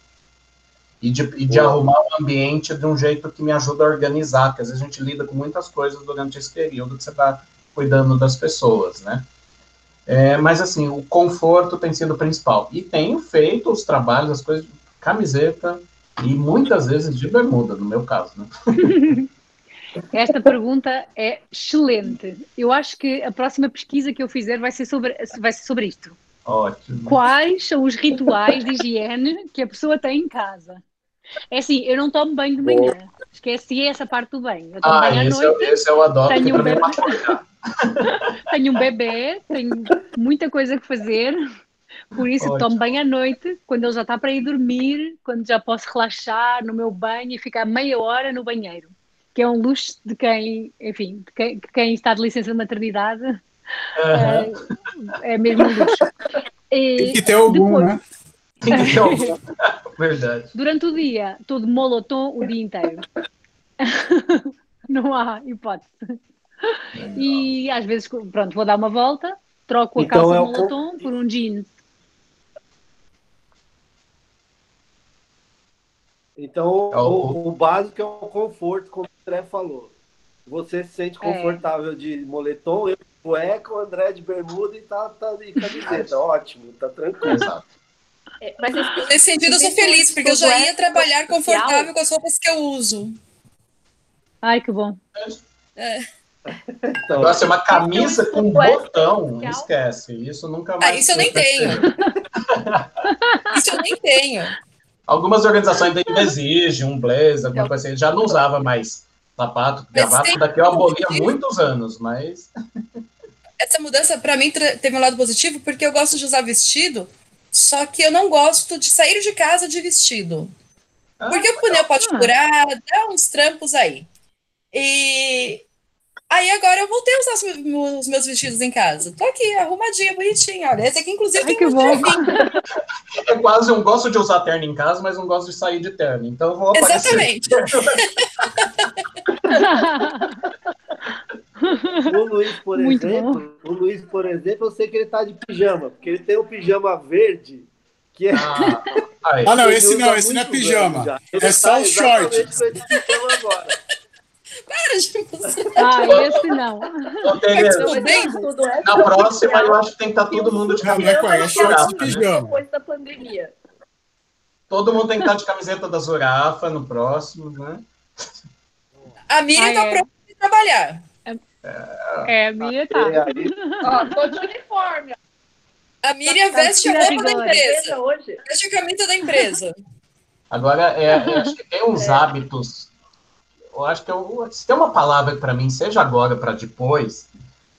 e de, e de arrumar o ambiente de um jeito que me ajuda a organizar, porque às vezes a gente lida com muitas coisas durante esse período que você está cuidando das pessoas, né? É, mas assim, o conforto tem sido o principal. E tenho feito os trabalhos, as coisas, de camiseta e muitas vezes de bermuda, no meu caso, né? Esta pergunta é excelente. Eu acho que a próxima pesquisa que eu fizer vai ser sobre, vai ser sobre isto. Ótimo. Quais são os rituais de higiene que a pessoa tem em casa? É assim, eu não tomo banho de manhã. Esqueci essa parte do banho. Eu tomo ah, banho à esse, noite. esse eu adoro. Tenho um, bebê, tenho um bebê, tenho muita coisa que fazer. Por isso Ótimo. tomo banho à noite, quando ele já está para ir dormir, quando já posso relaxar no meu banho e ficar meia hora no banheiro. Que é um luxo de quem, enfim, de quem, de quem está de licença de maternidade. Uhum. É, é mesmo um luxo. E Tem que ter algum, depois, né? Verdade. Durante o dia, estou de molotom o dia inteiro. Não há hipótese. E às vezes, pronto, vou dar uma volta, troco a então calça é de molotom por um jeans. Então, é o, o, básico é o conforto, como o André falou. Você se sente é. confortável é. de moletom, eu cueca, o André de bermuda e tá, tá de camiseta. Ótimo, tá tranquilo. Exato. É, mas esse- Nesse sentido, eu sou feliz, porque eu já ia trabalhar confortável com as roupas que eu uso. Ai, que bom. É. Então, Agora, se é uma camisa com um Suéter botão, social. esquece. Isso nunca mais. Ah, isso eu nem tenho. Isso eu nem tenho. Algumas organizações ainda exigem um blazer, alguma coisa assim. Já não usava mais sapato, gravata. Daqui eu aboli há muitos anos, mas. Essa mudança, pra mim, teve um lado positivo, porque eu gosto de usar vestido, só que eu não gosto de sair de casa de vestido. Porque o pneu pode Ah. furar, dá uns trampos aí. E aí agora eu voltei a usar os meus- os meus vestidos em casa. Tô aqui, arrumadinha, bonitinha. Olha, esse aqui, inclusive, Ai, tem que um bom. É quase um gosto de usar terno em casa, mas não gosto de sair de terno. Então eu vou aparecer. Exatamente. o Luiz, por Muito exemplo, o Luiz, por exemplo, eu sei que ele tá de pijama, porque ele tem o pijama verde, que é. Ah. Ah, não, esse não, esse não é pijama. É só tá o short. Para de você. ah, esse não. Ô, Tereza, é na próxima eu acho que tem que estar todo mundo de é camiseta com é da Zurafa, né? pijama. depois da pandemia. Todo mundo tem que estar de camiseta da Zurafa no próximo, né? A Miriam Ah, tá é. pronta para trabalhar. É, a minha tá. Aí, Ó, tô de uniforme. A Miriam Tá veste a roupa da empresa. Veste a camisa da empresa. Agora, é, é, acho que tem uns hábitos. Eu acho que eu, se tem uma palavra para mim, seja agora para depois,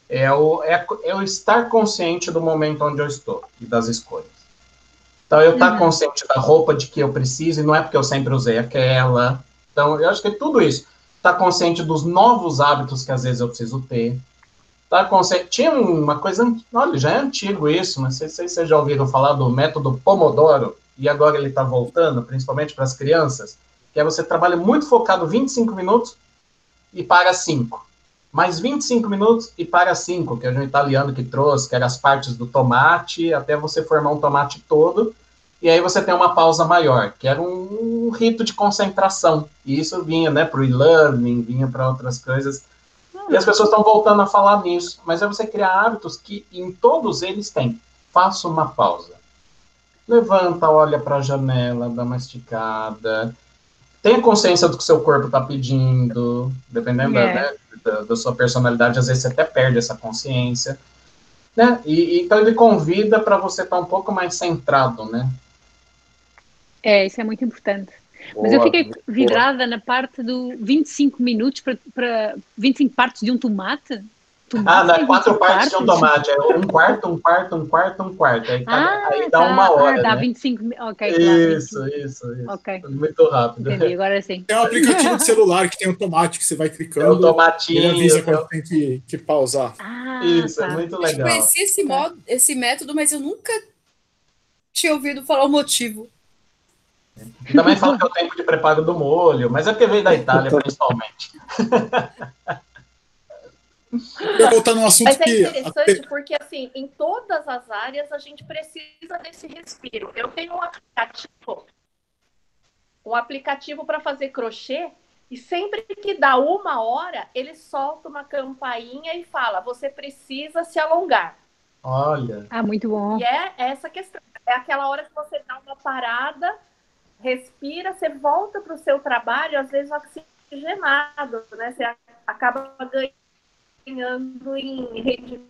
é o, é, é o estar consciente do momento onde eu estou e das escolhas. Então, eu estar consciente da roupa de que eu preciso, e não é porque eu sempre usei aquela. Então, eu acho que é tudo isso. Estar consciente dos novos hábitos que às vezes eu preciso ter. Estar consciente. Tinha uma coisa. Olha, já é antigo isso, mas não sei se vocês já ouviram falar do método Pomodoro, e agora ele está voltando, principalmente para as crianças, que é você trabalha muito focado 25 minutos e para 5. Mais 25 minutos e para 5, que é um italiano que trouxe, que era as partes do tomate, até você formar um tomate todo, e aí você tem uma pausa maior, que era um, rito de concentração. E isso vinha né, para o e-learning, vinha para outras coisas. E as pessoas estão voltando a falar nisso. Mas é você criar hábitos que em todos eles tem. Faça uma pausa. Levanta, olha para a janela, dá uma esticada. Tenha consciência do que o seu corpo está pedindo. Dependendo É. né, da, da sua personalidade, às vezes você até perde essa consciência. Né? E, e- então ele convida para você estar um pouco mais centrado, né? É, isso é muito importante. Mas eu Boa, fiquei muito boa. vidrada na parte do 25 minutos para, para 25 partes de um tomate. Tomate Ah, não, é tem quatro 25 partes de um tomate. É um quarto, um quarto, um quarto, um quarto. Aí, Ah, aí dá tá. uma hora. Ah, dá né? 25 mi- Ok, tá, Isso, 25. isso, isso. Ok, Muito rápido. entendi. Agora sim. Tem um aplicativo de celular que tem um tomate que você vai É o clicando. tomatinho. Ele avisa é quando tem que, que pausar. Ah, Isso, tá. é muito Eu legal. conheci esse, modo, esse método, mas eu nunca tinha ouvido falar o motivo. Também fala que é o tempo de preparo do molho, mas é porque veio da Itália, principalmente. Eu vou voltar num assunto Mas é que. interessante porque, assim, em todas as áreas a gente precisa desse respiro. Eu tenho um aplicativo, um aplicativo para fazer crochê, e sempre que dá uma hora, ele solta uma campainha e fala: você precisa se alongar. Olha. Ah, muito bom. E é essa questão. É aquela hora que você dá uma parada, respira, você volta para o seu trabalho, às vezes oxigenado, né? Você acaba ganhando em rendimento,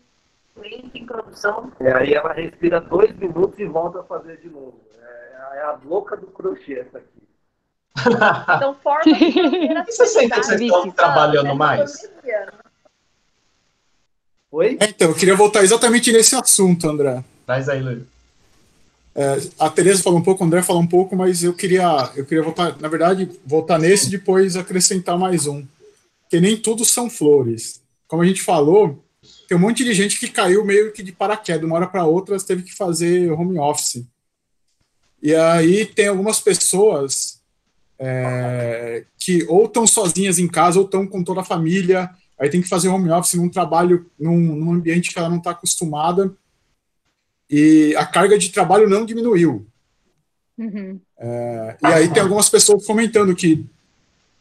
em produção. E aí ela respira dois minutos e volta a fazer de novo. É, é a louca do crochê essa aqui. Então, forma de E você sente que vocês estão trabalhando né, mais? Oi? É, então, eu queria voltar exatamente nesse assunto, André. Traz aí, Luiz. É, a Tereza falou um pouco, o André falou um pouco, mas eu queria, eu queria voltar, na verdade, voltar nesse e depois acrescentar mais um. Que nem tudo são flores. Como a gente falou, tem um monte de gente que caiu meio que de paraquedas, uma hora para outra, teve que fazer home office. E aí tem algumas pessoas é, que ou estão sozinhas em casa ou estão com toda a família, aí tem que fazer home office num trabalho, num, num ambiente que ela não está acostumada e a carga de trabalho não diminuiu. Uhum. É, e aí tem algumas pessoas comentando que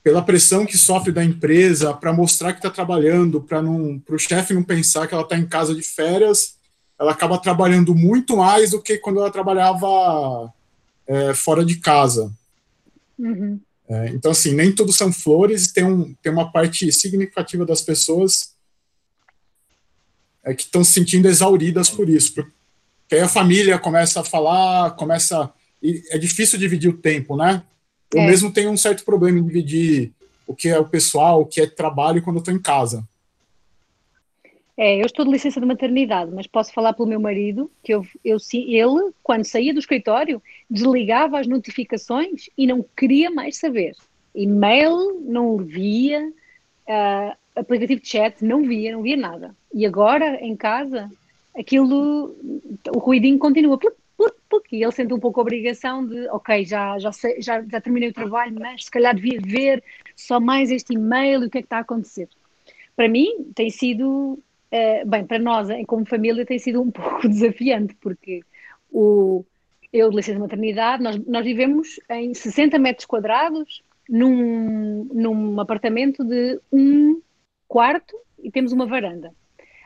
pela pressão que sofre da empresa para mostrar que está trabalhando, para o chefe não pensar que ela está em casa de férias, ela acaba trabalhando muito mais do que quando ela trabalhava é, fora de casa. Uhum. É, então, assim, nem tudo são flores, tem, um, tem uma parte significativa das pessoas é, que estão se sentindo exauridas por isso. Porque aí a família começa a falar, começa. E é difícil dividir o tempo, né? Eu É. mesmo tenho um certo problema em dividir o que é o pessoal, o que é trabalho quando eu estou em casa. É, eu estou de licença de maternidade, mas posso falar pelo meu marido que eu, eu, ele, quando saía do escritório, desligava as notificações e não queria mais saber. E-mail não via, ah, aplicativo de chat não via, não via nada. E agora, em casa, aquilo, o ruidinho continua. Pluc, pluc, pluc, e ele sente um pouco a obrigação de, ok, já, já, sei- já, já terminei o trabalho, mas se calhar devia ver só mais este e-mail e o que é que está a acontecer. Para mim, tem sido eh, bem, para nós, em- como família, tem sido um pouco desafiante, porque o, eu, de licença de maternidade, nós, nós vivemos em 60 metros quadrados, num, num apartamento de um quarto e temos uma varanda.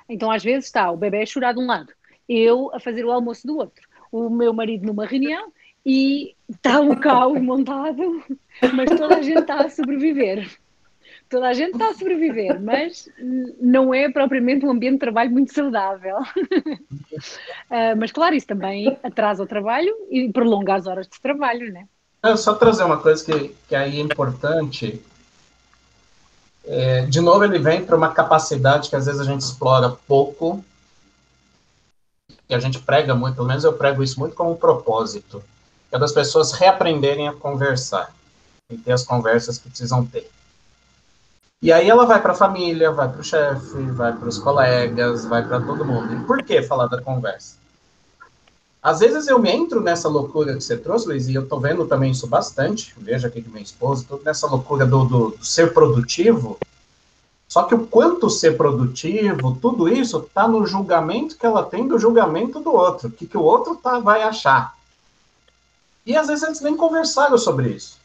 Então, às vezes, está o bebê a chorar de um lado, eu a fazer o almoço do outro, o meu marido numa reunião e está o caos montado, mas toda a gente está a sobreviver. Toda a gente está a sobreviver, mas não é propriamente um ambiente de trabalho muito saudável. Ah, mas, claro, isso também atrasa o trabalho e prolonga as horas de trabalho, né? É, só trazer uma coisa que, que aí é importante. É, de novo, ele vem para uma capacidade que às vezes a gente explora pouco, que a gente prega muito, pelo menos eu prego isso muito como um propósito, que é das pessoas reaprenderem a conversar e ter as conversas que precisam ter. E aí ela vai para a família, vai para o chefe, vai para os colegas, vai para todo mundo. E por que falar da conversa? Às vezes eu me entro nessa loucura que você trouxe, Luiz, e eu tô vendo também isso bastante. Veja aqui que minha esposa, tudo nessa loucura do, do, do ser produtivo. Só que o quanto ser produtivo, tudo isso tá no julgamento que ela tem do julgamento do outro, o que, que o outro tá, vai achar. E às vezes eles nem conversaram sobre isso.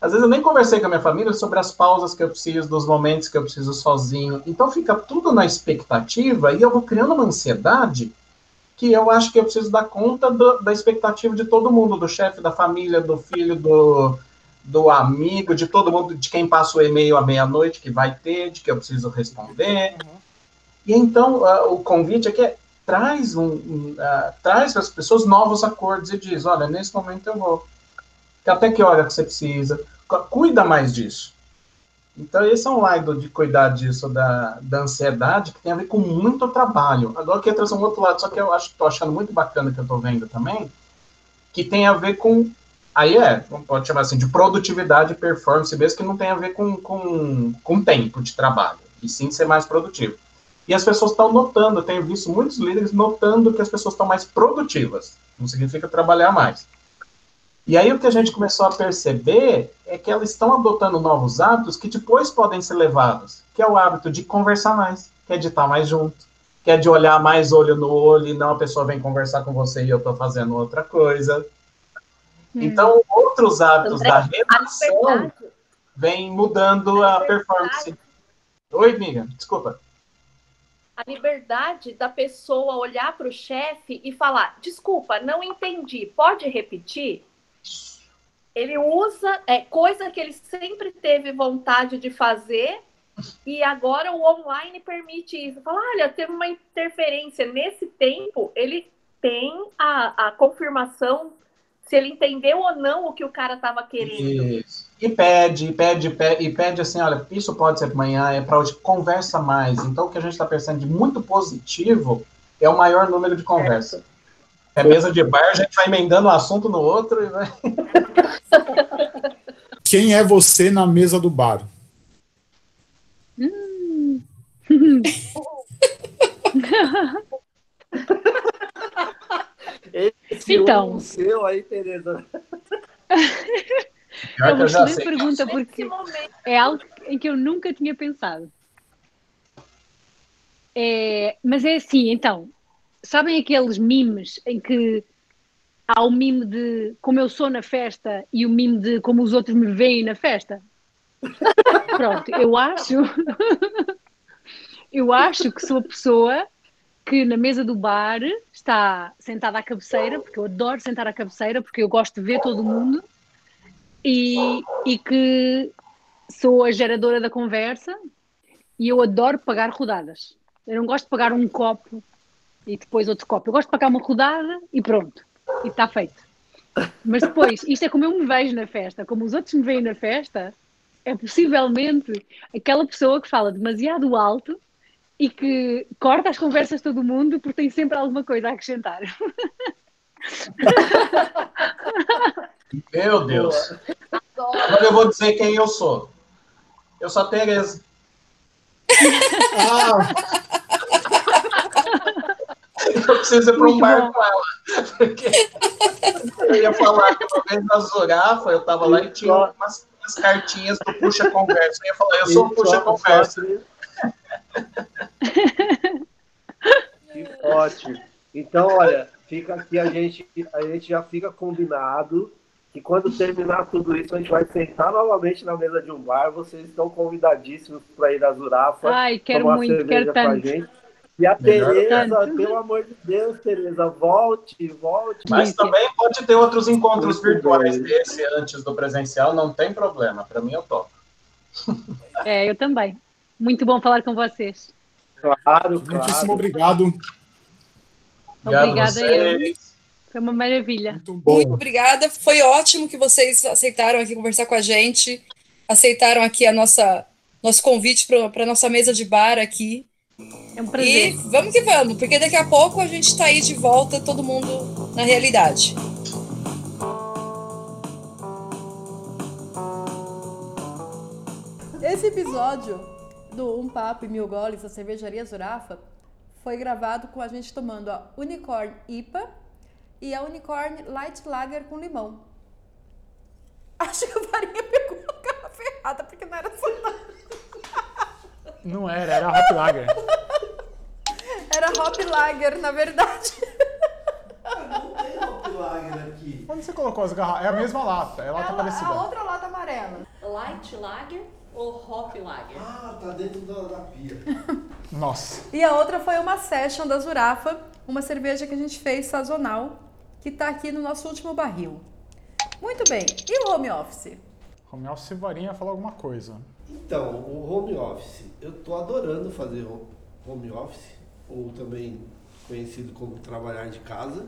Às vezes eu nem conversei com a minha família sobre as pausas que eu preciso, dos momentos que eu preciso sozinho. Então fica tudo na expectativa e eu vou criando uma ansiedade que eu acho que eu preciso dar conta do- da expectativa de todo mundo, do chefe, da família, do filho, do, do amigo, de todo mundo, de quem passa o e-mail à meia-noite, que vai ter, de que eu preciso responder. E então ah, o convite aqui é traz um, um, ah, traz para as pessoas novos acordos e diz, olha, nesse momento eu vou. Até que hora que você precisa? Cu- Cuida mais disso. Então, esse é um lado de cuidar disso, da, da ansiedade, que tem a ver com muito trabalho. Agora, eu queria trazer um outro lado, só que eu acho estou achando muito bacana que eu estou vendo também, que tem a ver com. Aí é, pode chamar assim, de produtividade e performance mesmo, que não tem a ver com, com, com tempo de trabalho, e sim ser mais produtivo. E as pessoas estão notando, eu tenho visto muitos líderes notando que as pessoas estão mais produtivas. Não significa trabalhar mais. E aí o que a gente começou a perceber é que elas estão adotando novos hábitos que depois podem ser levados, que é o hábito de conversar mais, que é de estar mais junto, que é de olhar mais olho no olho e não a pessoa vem conversar com você e eu estou fazendo outra coisa. Então, outros hábitos André, da a redação vem mudando a performance. Oi, amiga, desculpa. a liberdade da pessoa olhar para o chefe e falar: desculpa, não entendi, pode repetir? Ele usa é, coisa que ele sempre teve vontade de fazer e agora o online permite isso. Fala, olha, teve uma interferência. Nesse tempo, ele tem a, a confirmação se ele entendeu ou não o que o cara estava querendo. Isso. E pede, e pede, e pede, e pede assim, olha, isso pode ser amanhã, é para hoje, conversa mais. Então, o que a gente está pensando de muito positivo é o maior número de conversa. É mesa de bar, a gente vai emendando um assunto no outro e vai... Quem é você na mesa do bar? Esse Então. seu aí, Tereza. É uma excelente pergunta, porque é algo em que eu nunca tinha pensado. É, mas é assim, então, sabem aqueles memes em que há o mime de como eu sou na festa e o mime de como os outros me veem na festa. Pronto, eu acho. eu acho que sou a pessoa que na mesa do bar está sentada à cabeceira, porque eu adoro sentar à cabeceira, porque eu gosto de ver todo mundo, e, e que sou a geradora da conversa e eu adoro pagar rodadas. Eu não gosto de pagar um copo e depois outro copo. Eu gosto de pagar uma rodada e pronto. E está feito. Mas depois, isto é como eu me vejo na festa, como os outros me veem na festa, é possivelmente aquela pessoa que fala demasiado alto e que corta as conversas de todo mundo porque tem sempre alguma coisa a acrescentar. Meu Deus. Agora eu vou dizer quem eu sou. Eu sou a Tereza. ah. Eu preciso ir para um bar com ela. Porque eu ia falar que uma vez na Zurafa, eu estava lá e tinha umas, umas cartinhas do Puxa Conversa. Eu ia falar, eu sou o Puxa Conversa. Que ótimo. Então, olha, fica aqui, a gente, a gente já fica combinado que quando terminar tudo isso, a gente vai sentar novamente na mesa de um bar. Vocês estão convidadíssimos para ir na Zurafa. Ai, quero muito, quero tanto. E a Tereza, pelo amor de Deus, Tereza, volte, volte. Mas também pode ter outros encontros virtuais desse antes do presencial, não tem problema. Para mim, eu topo. É, eu também. Muito bom falar com vocês. Claro, Muitíssimo obrigado. Obrigada eu. Foi uma maravilha. Muito, Muito obrigada. Foi ótimo que vocês aceitaram aqui conversar com a gente, aceitaram aqui a nossa nosso convite para a nossa mesa de bar aqui. É um prazer. E vamos que vamos, porque daqui a pouco a gente está aí de volta, todo mundo na realidade. Esse episódio do Um Papo e Mil Goles da Cervejaria Zurafa foi gravado com a gente tomando a Unicorn IPA e a Unicorn Light Lager com limão. Acho que o Farinha pegou a garrafa errada, porque não era só Não era, era Hop Lager. Era Hop Lager, na verdade. Não tem Hop Lager aqui. Onde você colocou as garrafas? É a mesma lata, é a lata É a, parecida. a outra lata amarela. Light Lager ou Hop Lager? Ah, tá dentro da, da pia. Nossa. E a outra foi uma session da Zurafa, uma cerveja que a gente fez sazonal, que tá aqui no nosso último barril. Muito bem. E o home office? Home Office Varinha falar alguma coisa. Então, o home office, eu tô adorando fazer home office, ou também conhecido como trabalhar de casa.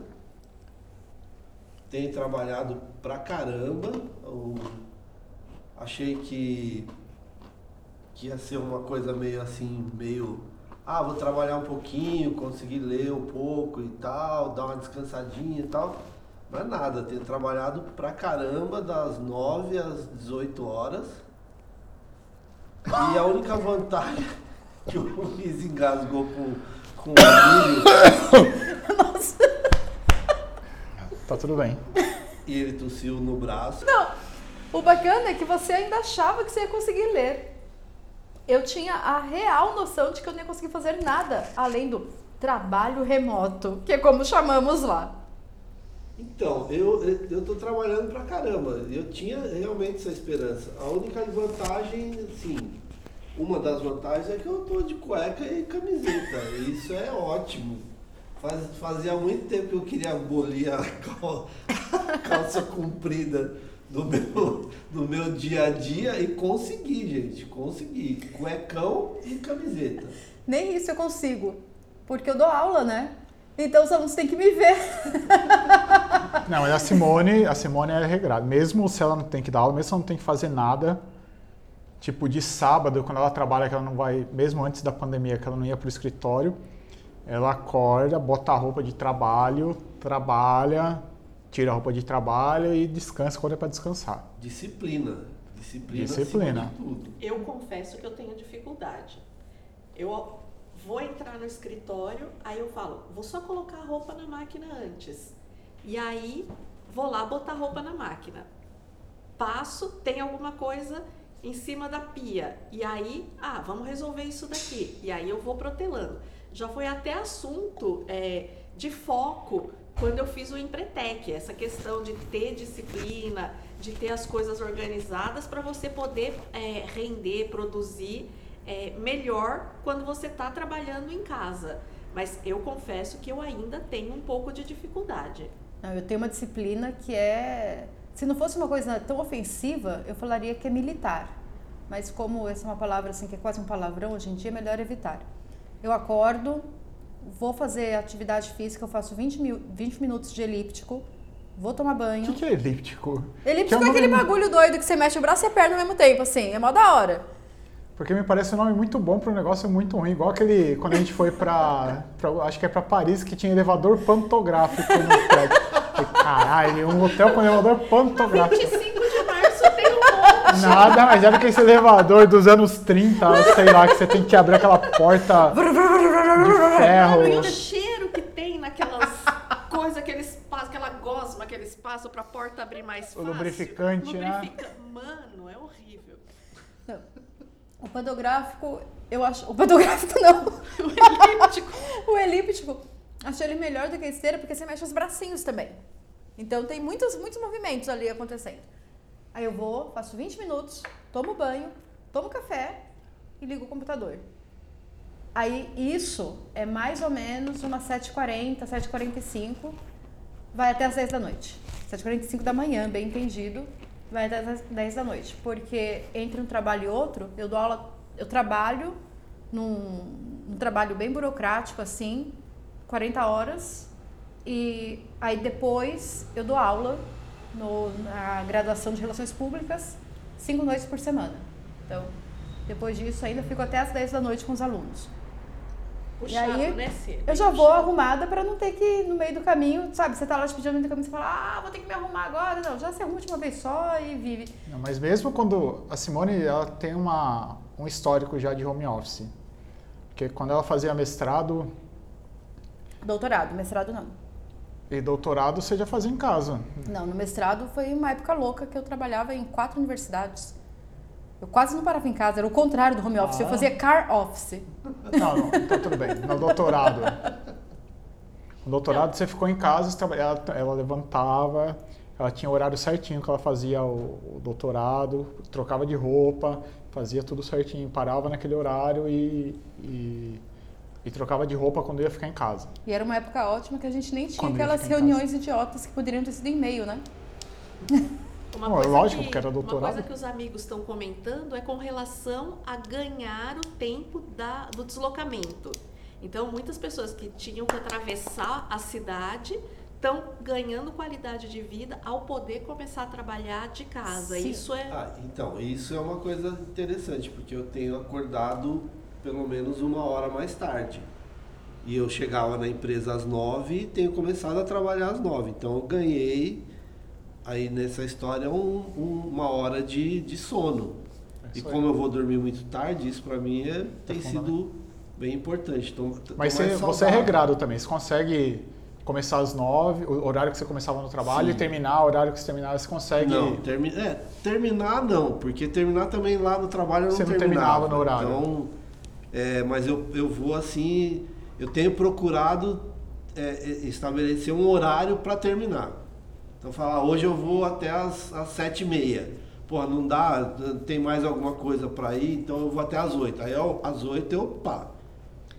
Tenho trabalhado pra caramba. Eu achei que, que ia ser uma coisa meio assim, meio. Ah, vou trabalhar um pouquinho, conseguir ler um pouco e tal, dar uma descansadinha e tal. Mas nada, tenho trabalhado pra caramba das 9 às 18 horas. E a única vantagem que o Luiz engasgou com, com o milho Tá tudo bem. e ele tossiu no braço. Não, o bacana é que você ainda achava que você ia conseguir ler. Eu tinha a real noção de que eu não ia conseguir fazer nada além do trabalho remoto, que é como chamamos lá. Então, eu, eu trabalhando pra caramba. Eu tinha realmente essa esperança. A única vantagem, assim, uma das vantagens é que eu tô de cueca e camiseta. E Isso é ótimo. Faz, fazia muito tempo que eu queria abolir a calça comprida do meu, do meu dia a dia e consegui, gente. Consegui. Cuecão e camiseta. Nem isso eu consigo, porque eu dou aula, né? Então os alunos têm que me ver. Não, mas a Simone, a Simone é regrada. Mesmo se ela não tem que dar aula, mesmo se ela não tem que fazer nada, tipo de sábado, quando ela trabalha, que ela não vai, mesmo antes da pandemia, que ela não ia pro escritório, ela acorda, bota a roupa de trabalho, trabalha, tira a roupa de trabalho e descansa quando é para descansar. Disciplina. Disciplina. Disciplina. tudo. Eu confesso que eu tenho dificuldade. Eu vou entrar no escritório, aí eu falo, vou só colocar a roupa na máquina antes. E aí vou lá botar a roupa na máquina. Passo, tem alguma coisa em cima da pia. E aí, ah, vamos resolver isso daqui. E aí eu vou protelando. Já foi até assunto é, de foco quando eu fiz o Empretec, essa questão de ter disciplina, de ter as coisas organizadas para você poder é, render, produzir é, melhor quando você está trabalhando em casa. Mas eu confesso que eu ainda tenho um pouco de dificuldade. Eu tenho uma disciplina que é. Se não fosse uma coisa tão ofensiva, eu falaria que é militar. Mas como essa é uma palavra assim que é quase um palavrão hoje em dia, é melhor evitar. Eu acordo, vou fazer atividade física, eu faço 20, mil, 20 minutos de elíptico, vou tomar banho. O que, que é elíptico? Elíptico Que é, um aquele nome- bagulho doido que você mexe o braço e a perna ao mesmo tempo, assim, é mó da hora. Porque me parece um nome muito bom para um negócio muito ruim. Igual aquele. Quando a gente foi pra. pra- acho que é pra Paris, que tinha elevador pantográfico no prédio. Caralho, um hotel com elevador pantográfico. 25 de março tem um monte. Nada mais era que esse elevador dos anos 30, sei lá, que você tem que abrir aquela porta ferro. E o cheiro que tem naquelas coisas que eles passam, aquela gosma que eles passam pra porta abrir mais fácil. lubrificante, né? Lubrifica- Mano, é horrível. O pantográfico, eu acho. O pantográfico não. O elíptico. o elíptico, acho ele melhor do que a esteira porque você mexe os bracinhos também. Então tem muitos, muitos movimentos ali acontecendo. Aí eu vou, faço 20 minutos, tomo banho, tomo café e ligo o computador. Aí isso é mais ou menos umas 7h40, 7h45, vai até as 10 da noite. 7h45 da manhã, bem entendido, vai até as 10 da noite. Porque entre um trabalho e outro, eu dou aula, eu trabalho num, num trabalho bem burocrático assim, 40 horas, e aí depois eu dou aula no, na graduação de Relações Públicas, cinco noites por semana. Então, depois disso ainda fico até as 10 da noite com os alunos. Puxado, aí, né, Cê? Eu já vou arrumada para não ter que, no meio do caminho, sabe? Você tá lá te pedindo no meio do caminho, você fala, ah, vou ter que me arrumar agora. Não, já se arruma de uma vez só e vive. Não, mas mesmo quando a Simone ela tem uma, um histórico já de home office. Porque quando ela fazia mestrado Doutorado, mestrado não. e doutorado, você já fazia em casa. Não, no mestrado foi uma época louca que eu trabalhava em quatro universidades. Eu quase não parava em casa, era o contrário do home office, eu Ah. fazia car office. Não, não, então tudo bem. No doutorado. No doutorado você ficou em casa, ela, ela levantava, ela tinha o horário certinho que ela fazia o, o doutorado, trocava de roupa, fazia tudo certinho, parava naquele horário e, e, e trocava de roupa quando ia ficar em casa. E era uma época ótima que a gente nem tinha Quando aquelas em reuniões idiotas que poderiam ter sido e-mail, né? Uma coisa lógico, que, porque era Uma doutorado. coisa que os amigos estão comentando é com relação a ganhar o tempo da, do deslocamento. Então, muitas pessoas que tinham que atravessar a cidade estão ganhando qualidade de vida ao poder começar a trabalhar de casa. Sim. Isso é Ah, então, isso é uma coisa interessante, porque eu tenho acordado pelo menos uma hora mais tarde. E eu chegava na empresa às nove e tenho começado a trabalhar às nove. Então eu ganhei aí nessa história um- um- uma hora de, de sono. É E isso aí. como eu vou dormir muito tarde, isso para mim é, tem fundamental. sido bem importante. Então, tô Mas você, você é regrado também, você consegue começar às nove, o horário que você começava no trabalho, Sim. e terminar o horário que você terminava, você consegue... Não, termi é, terminar não, porque terminar também lá no trabalho eu não Você não terminava. terminava no horário. Então, é, mas eu, eu vou assim, eu tenho procurado é, é, estabelecer um horário para terminar. Então falar, hoje eu vou até as, as sete e meia. Pô, não dá, tem mais alguma coisa para ir, então eu vou até as oito. Aí eu, às oito eu pá,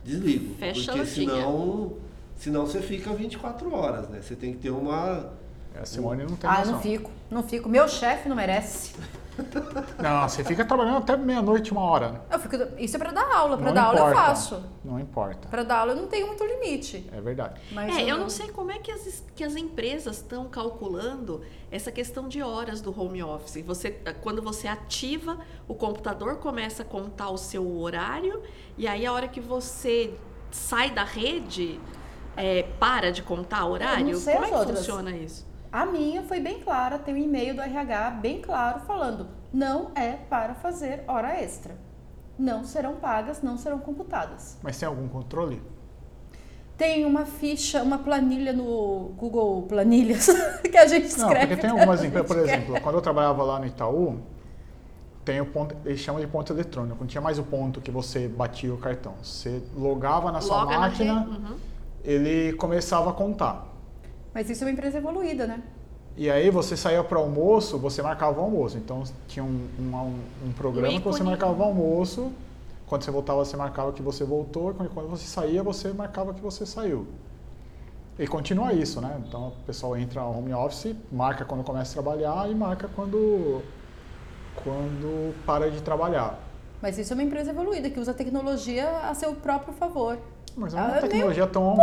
desligo. Fecha porque senão, senão você fica 24 horas, né? Você tem que ter uma A Simone não tem Ah, eu noção. não fico, não fico. Meu chefe não merece. Não, você fica trabalhando até meia-noite, uma hora. Eu fico, isso é pra dar aula, pra Não dar aula eu importa. faço. Não importa. Pra dar aula eu não tenho muito limite. É verdade. Mas É, eu não sei como é que as, que as empresas estão calculando essa questão de horas do home office. Você, quando você ativa, o computador começa a contar o seu horário e aí a hora que você sai da rede, é, para de contar o horário? como é que outras. funciona isso? A minha foi bem clara, tem um e-mail do RH bem claro falando: não é para fazer hora extra. Não serão pagas, não serão computadas. Mas tem algum controle? Tem uma ficha, uma planilha no Google Planilhas que a gente Não, escreve. porque tem algumas empresas, por exemplo, quando eu trabalhava lá no Itaú, tem o ponto, eles chamam de ponto eletrônico. Não tinha mais o ponto que você batia o cartão. Você logava na sua Loga na máquina, rede, uhum. ele começava a contar. Mas isso é uma empresa evoluída, né? E aí você saía para almoço, você marcava o almoço. Então tinha um, um, um programa que você marcava o almoço. Quando você voltava, você marcava que você voltou. E quando você saía, você marcava que você saiu. E continua isso, né? Então o pessoal entra no home office, marca quando começa a trabalhar e marca quando, quando para de trabalhar. Mas isso é uma empresa evoluída, que usa a tecnologia a seu próprio favor. Mas é uma ah, tecnologia tão,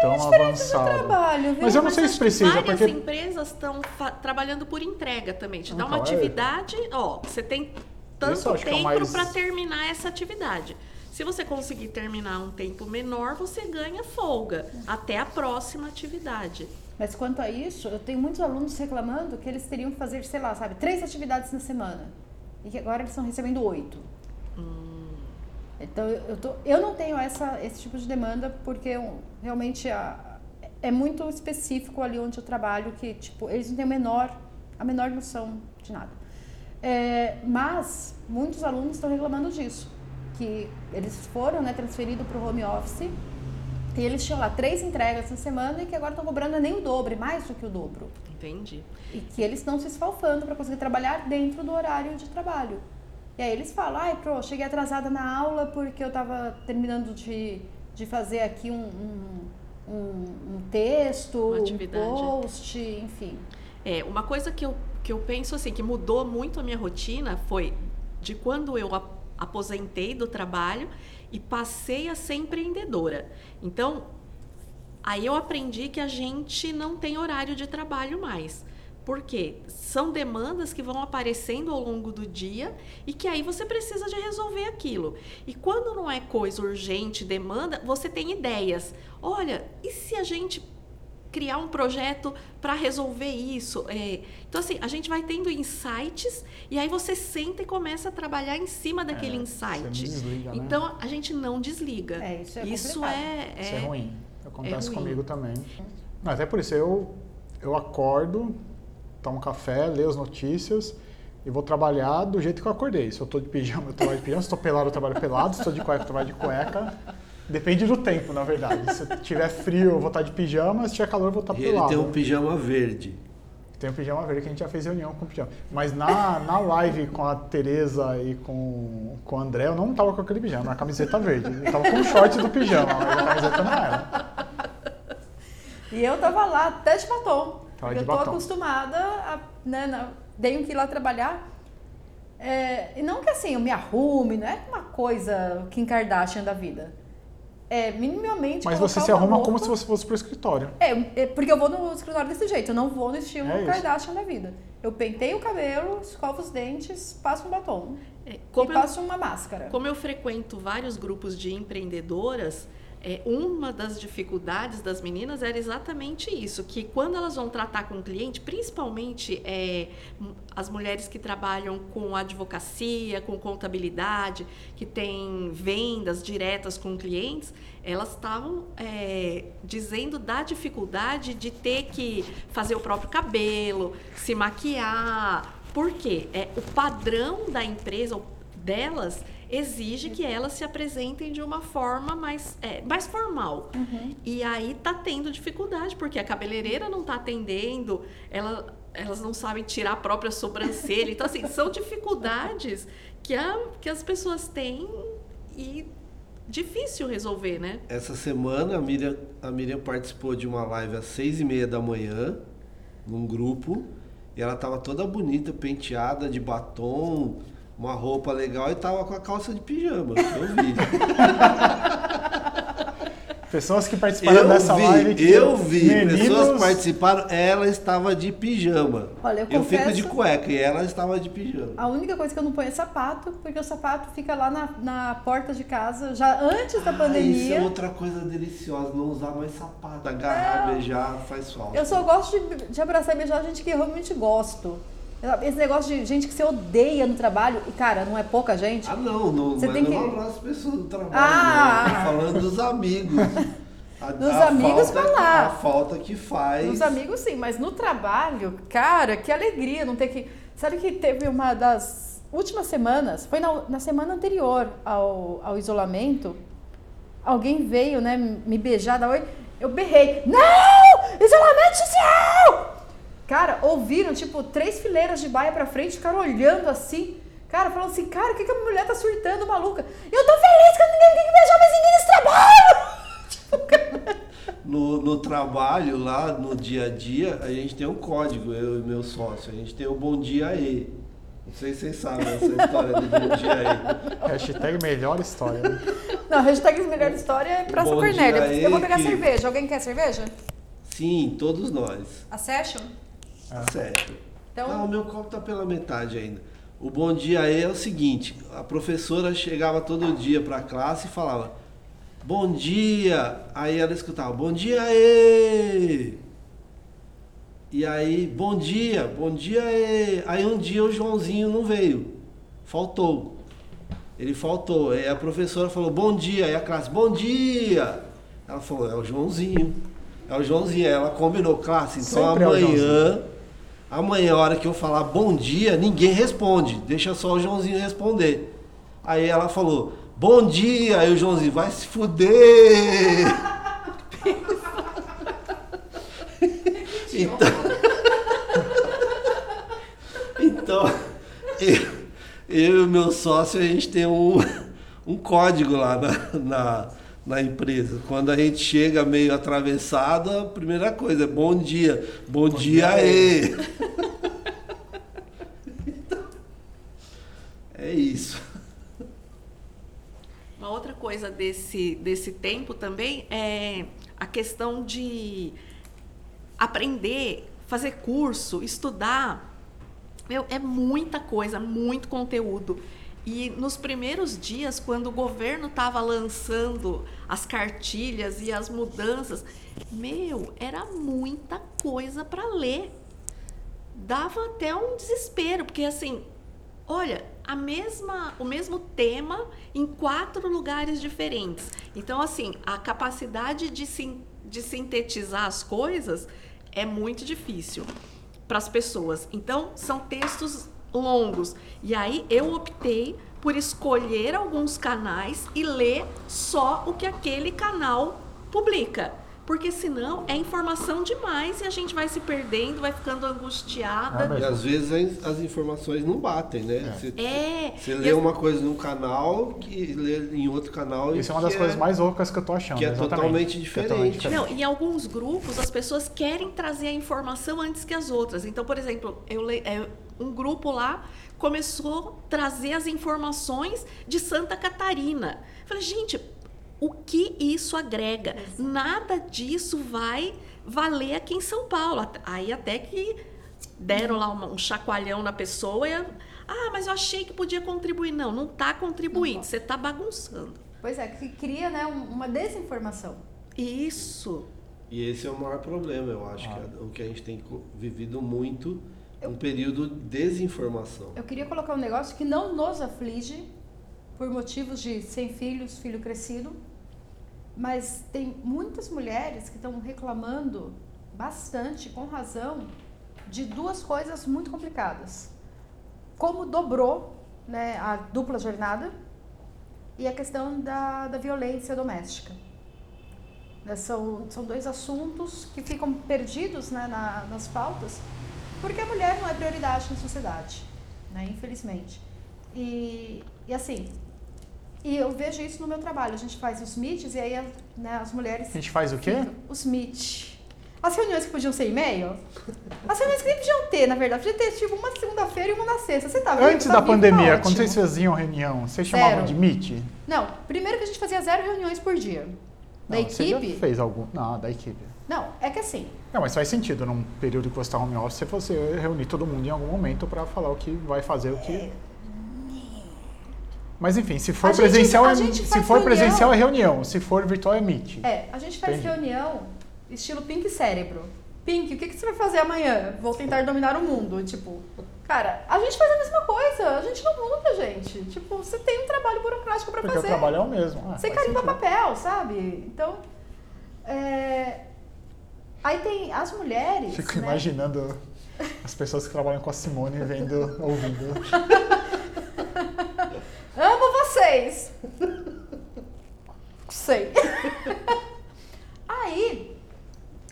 tão avançada. Trabalho, Mas eu não Mas sei se precisa, várias porque... empresas estão trabalhando por entrega também. Te dá Então, uma é. atividade, ó, você tem tanto é tempo mais- para terminar essa atividade. Se você conseguir terminar um tempo menor, você ganha folga até a próxima atividade. Mas quanto a isso, eu tenho muitos alunos reclamando que eles teriam que fazer, sei lá, sabe, três atividades na semana. E que agora eles estão recebendo oito. Então, eu, tô, eu não tenho essa, esse tipo de demanda porque eu, realmente a, é muito específico ali onde eu trabalho que, tipo, eles não têm a menor, a menor noção de nada. É, mas muitos alunos estão reclamando disso, que eles foram né, transferidos para o home office e eles tinham lá três entregas na semana e que agora estão cobrando nem o dobro, mais do que o dobro. Entendi. E que eles estão se esfalfando para conseguir trabalhar dentro do horário de trabalho. E aí eles falam, ai, pro, cheguei atrasada na aula porque eu estava terminando de, de fazer aqui um, um, um, um texto, um post, enfim. É, uma coisa que eu, que eu penso assim, que mudou muito a minha rotina foi de quando eu aposentei do trabalho e passei a ser empreendedora. Então, aí eu aprendi que a gente não tem horário de trabalho mais. Por quê? São demandas que vão aparecendo ao longo do dia e que aí você precisa de resolver aquilo. E quando não é coisa urgente, demanda, você tem ideias. Olha, e se a gente criar um projeto para resolver isso. É, então, assim, a gente vai tendo insights e aí você senta e começa a trabalhar em cima daquele É, insight. desliga, né? Então, a gente não desliga. É, isso é isso complicado. é, Isso é ruim. Acontece ruim. comigo também. Até por isso, eu, eu acordo, tomo café, leio as notícias e vou trabalhar do jeito que eu acordei. Se eu tô de pijama, eu trabalho de pijama. Se estou pelado, eu trabalho pelado. Se estou de cueca, eu trabalho de cueca. Depende do tempo, na verdade. Se tiver frio, eu vou estar de pijama. Se tiver calor, eu vou estar E ele pelado. tem um pijama verde. Tem o pijama verde que a gente já fez reunião com o pijama. Mas na, na live com a Tereza e com, com o André, eu não tava com aquele pijama, a camiseta verde. Eu tava com o short do pijama, mas a camiseta não era. E eu tava lá até de batom. Tava eu tô batom. acostumada a, né, na- tenho que ir lá trabalhar. É, e não que assim, eu me arrume, não é uma coisa Kim Kardashian da vida. É minimamente Mas você se uma arruma roupa- como se você fosse pro escritório. É, é, porque eu vou no escritório desse jeito, eu não vou no estilo É. Kardashian da vida. Eu penteio o cabelo, escovo os dentes, passo um batom É, e eu, passo uma máscara. como eu frequento vários grupos de empreendedoras, é, uma das dificuldades das meninas era exatamente isso, que quando elas vão tratar com o cliente, principalmente é, as mulheres que trabalham com advocacia, com contabilidade, que têm vendas diretas com clientes, elas estavam é, dizendo da dificuldade de ter que fazer o próprio cabelo, se maquiar. Por quê? É, o padrão da empresa, delas, exige que elas se apresentem de uma forma mais, é, mais formal. E aí tá tendo dificuldade, porque a cabeleireira não tá atendendo, ela, elas não sabem tirar a própria sobrancelha. Então, assim, são dificuldades que, a, que as pessoas têm e difícil resolver, né? Essa semana a Miriam, a Miriam participou de uma live às seis e meia da manhã, num grupo, e ela tava toda bonita, penteada, de batom, uma roupa legal e tava com a calça de pijama. Eu vi. Pessoas que participaram Eu dessa live. vi, que eu vi. meninos- Pessoas que participaram, ela estava de pijama. Olha, eu fico confesso- de cueca e ela estava de pijama. A única coisa que eu não ponho é sapato, porque o sapato fica lá na, na porta de casa, já antes da Ah, isso pandemia. é outra coisa deliciosa, não usar mais sapato. Agarrar, Não. beijar, faz falta. Eu só gosto de, de abraçar e beijar gente que eu realmente gosto. Esse negócio de gente que você odeia no trabalho, e cara, não é pouca gente. Ah, não, não, Você mas tem não que- abraço as pessoas do trabalho. Ah! não. Tô falando dos amigos. A, Dos a amigos, falta, lá. A falta que faz. Nos amigos, sim, mas no trabalho, cara, que alegria não ter que. Sabe que teve uma das últimas semanas, foi na, na semana anterior ao, ao isolamento, alguém veio, né, me beijar, dar oi. Eu berrei, não! Isolamento social! Cara, ouviram, tipo, três fileiras de baia pra frente, ficaram olhando assim. Cara, falando assim, cara, o que, que a mulher tá surtando, maluca? Eu tô feliz que ninguém tem que beijar mais ninguém nesse trabalho! No, no trabalho, lá no dia a dia, a gente tem um código, eu e meu sócio. A gente tem o Bom Dia aí. Não sei se vocês sabem essa história do Bom Dia aí. Hashtag melhor história. né? Não, hashtag melhor história é Praça Bom Cornélia. Eu vou pegar que- cerveja. Alguém quer cerveja? Sim, todos nós. A Tá certo. Então- Não, o meu copo tá pela metade ainda. O bom dia aí é o seguinte, a professora chegava todo dia para a classe e falava: "Bom dia". Aí ela escutava: "Bom dia aí". E aí, bom dia, bom dia aí. Aí um dia o Joãozinho não veio. Faltou. Ele faltou. Aí a professora falou: "Bom dia". Aí a classe: "Bom dia". Ela falou: "É o Joãozinho". É o Joãozinho. Aí ela combinou, classe, então Sempre é o amanhã a hora que eu falar bom dia, ninguém responde. Deixa só o Joãozinho responder. Aí ela falou, bom dia. Aí o Joãozinho, vai se fuder. então, então eu, eu e o meu sócio, a gente tem um, um código lá na, na, na empresa. Quando a gente chega meio atravessado, a primeira coisa é bom dia. Bom, dia, dia aí. é isso. Uma outra coisa desse, desse tempo também é a questão de aprender, fazer curso, estudar. Meu, é muita coisa, muito conteúdo. E nos primeiros dias, quando o governo estava lançando as cartilhas e as mudanças, meu, era muita coisa para ler. Dava até um desespero, porque assim, olha, a mesma, o mesmo tema em quatro lugares diferentes. Então, assim, a capacidade de, de sintetizar as coisas é muito difícil para as pessoas. Então, são textos longos. E aí eu optei por escolher alguns canais e ler só o que aquele canal publica. Porque senão é informação demais e a gente vai se perdendo, vai ficando angustiada. E às vezes as- informações não batem, né? Você, É. você E lê as- uma coisa num canal que lê em outro canal. Isso é uma das que coisas mais loucas que eu tô achando. que é exatamente. totalmente é totalmente diferente. Não, em alguns grupos as pessoas querem trazer a informação antes que as outras. Então, por exemplo, eu le- é, um grupo lá começou a trazer as informações de Santa Catarina. Falei, gente, o que isso agrega? Nada disso vai valer aqui em São Paulo. Aí até que deram lá uma- um chacoalhão na pessoa e ah, mas eu achei que podia contribuir. Não, não está contribuindo, você está bagunçando. Pois é, que cria né, um- uma desinformação. Isso. E esse é o maior problema, eu acho, Ah. que é o que a gente tem vivido muito, um período de desinformação. Eu queria colocar um negócio que não nos aflige por motivos de sem filhos, filho crescido, mas tem muitas mulheres que estão reclamando bastante, com razão, de duas coisas muito complicadas. Como dobrou né, a dupla jornada e a questão da, da violência doméstica. Né, São, são dois assuntos que ficam perdidos né, na- nas pautas porque a mulher não é prioridade na sociedade, né, infelizmente. E, e assim, e eu vejo isso no meu trabalho. A gente faz os meets e aí né, as mulheres. A gente faz o quê? ficam- Os meets. As reuniões que podiam ser e-mail. As reuniões que nem podiam ter, na verdade. Podia ter tipo uma segunda-feira e uma na sexta. Você tá Antes tá da vivo, pandemia, quando vocês faziam reunião, vocês Zero. chamavam de meet? Não, primeiro que a gente fazia zero reuniões por dia. Da Não, Você já equipe. fez algum? Não, da equipe. Não, é que assim, Não, mas faz sentido num período que você está home office você reunir todo mundo em algum momento para falar o que vai fazer, o que. Mas enfim, se for A gente- presencial, a é, gente se for reunião. presencial é reunião, se for virtual é meet. É, a gente faz Entendi. reunião estilo Pink Cérebro. Pink, o que, que você vai fazer amanhã? Vou tentar dominar o mundo. Tipo, cara, a gente faz a mesma coisa. A gente não muda, gente. Tipo, você tem um trabalho burocrático Porque fazer. o trabalho é o mesmo. Ah, Você carimba sentido. papel, sabe? Então, é... Aí tem as mulheres, Fico né? imaginando as pessoas que trabalham com a Simone vendo, ouvindo. Amo vocês! Sei. Aí,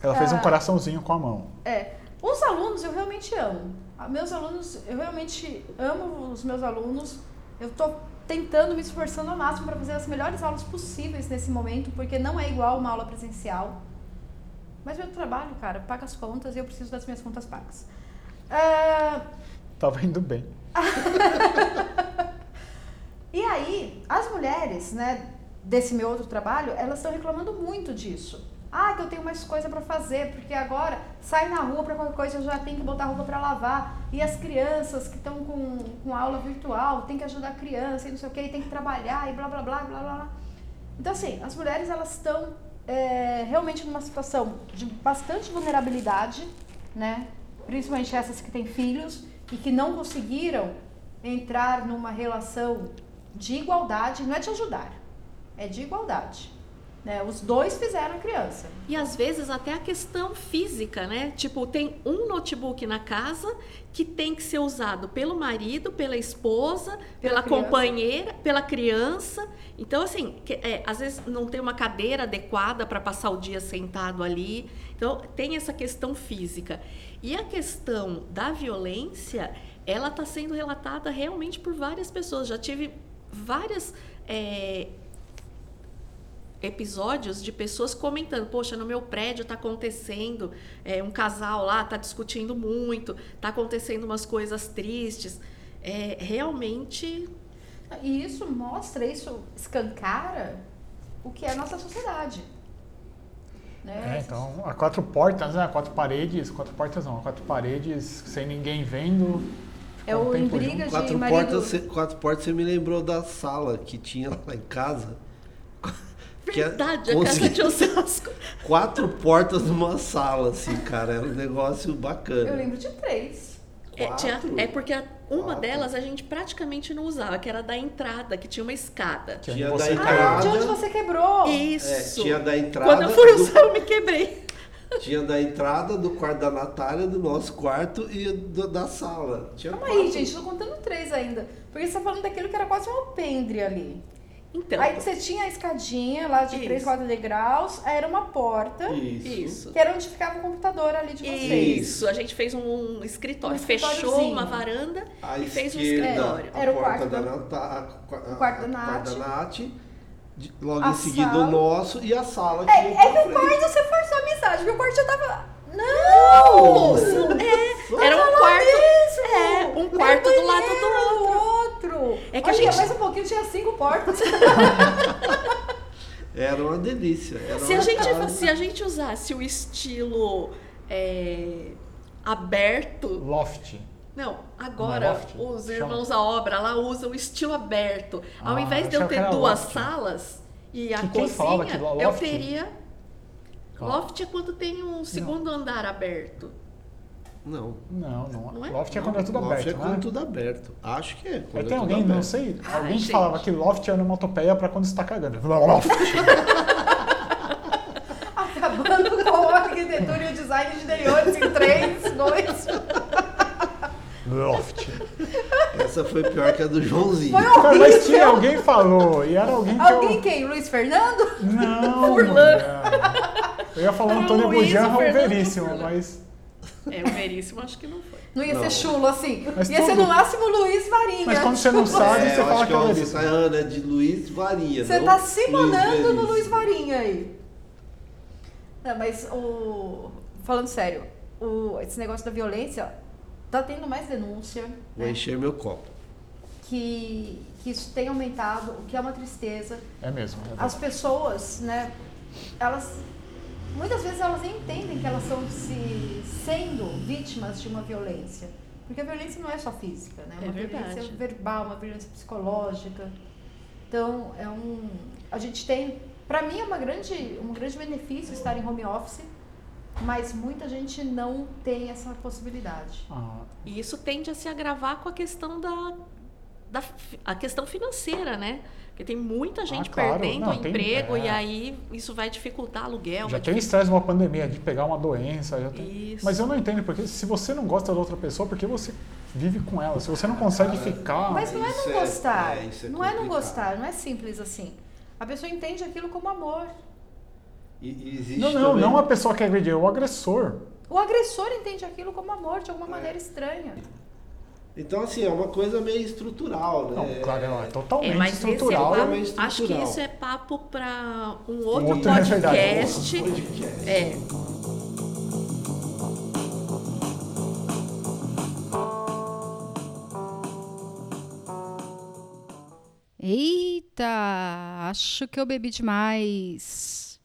Ela fez um Ah. coraçãozinho com a mão. É, os alunos eu realmente amo. Ah, Meus alunos, eu realmente amo os meus alunos. Eu estou tentando, me esforçando ao máximo para fazer as melhores aulas possíveis nesse momento, porque não é igual uma aula presencial. Mas meu trabalho, cara, paga as contas e eu preciso das minhas contas pagas. Ah, Tava indo bem. E aí, as mulheres, né, desse meu outro trabalho, elas estão reclamando muito disso. Ah, que eu tenho mais coisa para fazer, porque agora sai na rua para qualquer coisa, eu já tenho que botar roupa para lavar. E as crianças que estão com, com aula virtual, tem que ajudar a criança e não sei o que, tem que trabalhar e blá blá blá blá. blá. Então, assim, as mulheres elas estão é, realmente numa situação de bastante vulnerabilidade, né? Principalmente essas que têm filhos e que não conseguiram entrar numa relação de igualdade, não é de ajudar, é de igualdade. Né? Os dois fizeram a criança. E às vezes até a questão física, né? Tipo, tem um notebook na casa que tem que ser usado pelo marido, pela esposa, Pela pela, companheira, pela criança. Então, assim, que- é, às vezes não tem uma cadeira adequada para passar o dia sentado ali. Então, tem essa questão física. E a questão da violência, ela está sendo relatada realmente por várias pessoas. Já tive várias. é, episódios de pessoas comentando, poxa, no meu prédio está acontecendo, é, um casal lá está discutindo muito, está acontecendo umas coisas tristes. É, realmente E isso mostra, isso escancara o que é a nossa sociedade. Né? É, então, a quatro portas, né? A quatro paredes, quatro portas não, a quatro paredes, sem ninguém vendo. É um o em briga de Quatro marido... portas, quatro portas, você me lembrou da sala que tinha lá em casa. Que é- verdade, a casa de Osasco. Quatro portas numa sala, assim, cara. Era um negócio bacana. Eu lembro de três. É, tinha- Quatro? é porque a- uma Quatro. delas a gente praticamente não usava, que era da entrada, que tinha uma escada. Que Tinha da entrada. Ah, de onde você quebrou? É, Isso. tinha da entrada. Quando eu fui do- usar, eu me quebrei. Tinha da entrada do quarto da Natália, do nosso quarto e do- da sala. Tinha Calma quatro. aí, gente, tô contando três ainda. Porque você tá falando daquilo que era quase um alpendre ali. Então, Aí você tinha a escadinha lá de três, Isso. quatro degraus, aí era uma porta, Isso. isso. que era onde ficava o computador ali de vocês. Isso, a gente fez um escritório, Um fechou uma varanda À e fez um escritório. a Era o porta quarto da da- Nata- a, a- o quarto da Nath. quarto da Nath, de- logo A em seguida sala. o nosso e a sala É, é que o quarto você forçou a amizade, porque o quarto já tava. Não! É, era um quarto. É, um quarto do lado do outro. outro. É que a Olha, gente- mais um pouquinho tinha cinco portas. Era uma delícia. Era Se a, uma gente, casa. se a gente usasse o estilo é, aberto. Loft. Não, Não agora é loft? os Chama. irmãos da obra lá usam o estilo aberto. Ao Ah, invés de eu ter duas loft. salas e a Que cozinha, eu teria. Loft é quando tem um segundo andar aberto. Não. Não, não. Não é? Loft é quando é tudo Loft aberto, é não quando é? tudo aberto. Acho que é. Quando Tem é alguém, não aberto. sei, Ai, alguém que gente. falava que loft é onomatopeia pra quando você tá cagando. Loft. Acabando com a arquitetura e o design de interiores em 3, 2. Loft. Essa foi pior que a do Joãozinho. Cara, mas tinha alguém que falou, e era alguém que Alguém eu... quem? Luiz Fernando? Não, Furlan. mulher. Eu ia falar Antônio Fernando Veríssimo, mas... É, o Veríssimo acho que não foi. Não ia Não. ser chulo assim. Mas ia ser tudo- no máximo Luiz Varinha. Mas quando você não sabe, É, você eu fala acho que é você Veríssimo. tá é de Luiz Varinha. Você não tá se Luiz monando no. Luiz Varinha aí. Não, mas o. Falando sério, o... esse negócio da violência tá tendo mais denúncia. Vou né? encher meu copo. Que, que isso tem aumentado, o que é uma tristeza. É mesmo. é As pessoas, né, elas. Muitas vezes elas nem entendem que elas estão se sendo vítimas de uma violência. Porque a violência não é só física, né? É Uma verdade. violência verbal, uma violência psicológica. Então, é um. A gente tem. Para mim, é uma grande, um grande benefício estar em home office, mas muita gente não tem essa possibilidade. Ah, E isso tende a se agravar com a questão da, da a questão financeira, né? Porque tem muita gente Ah, claro. perdendo Não, o tem- emprego é. e aí isso vai dificultar aluguel. já tem estresse de uma pandemia, de pegar uma doença. já tem- Isso. Mas eu não entendo, porque se você não gosta da outra pessoa, por que você vive com ela? Se você não consegue ficar... Mas não é não é- gostar. é, é não é não gostar, não é simples assim. A pessoa entende aquilo como amor. E, existe Não, não, também- não a pessoa que agrediu, o agressor. O agressor entende aquilo como amor de alguma maneira estranha. Então, assim, é uma coisa meio estrutural, né? Não, claro, é totalmente É, mas esse é estrutural. papo, Totalmente acho que estrutural. isso é papo para um outro, outro, é podcast. um outro podcast. É. Eita, acho que eu bebi demais.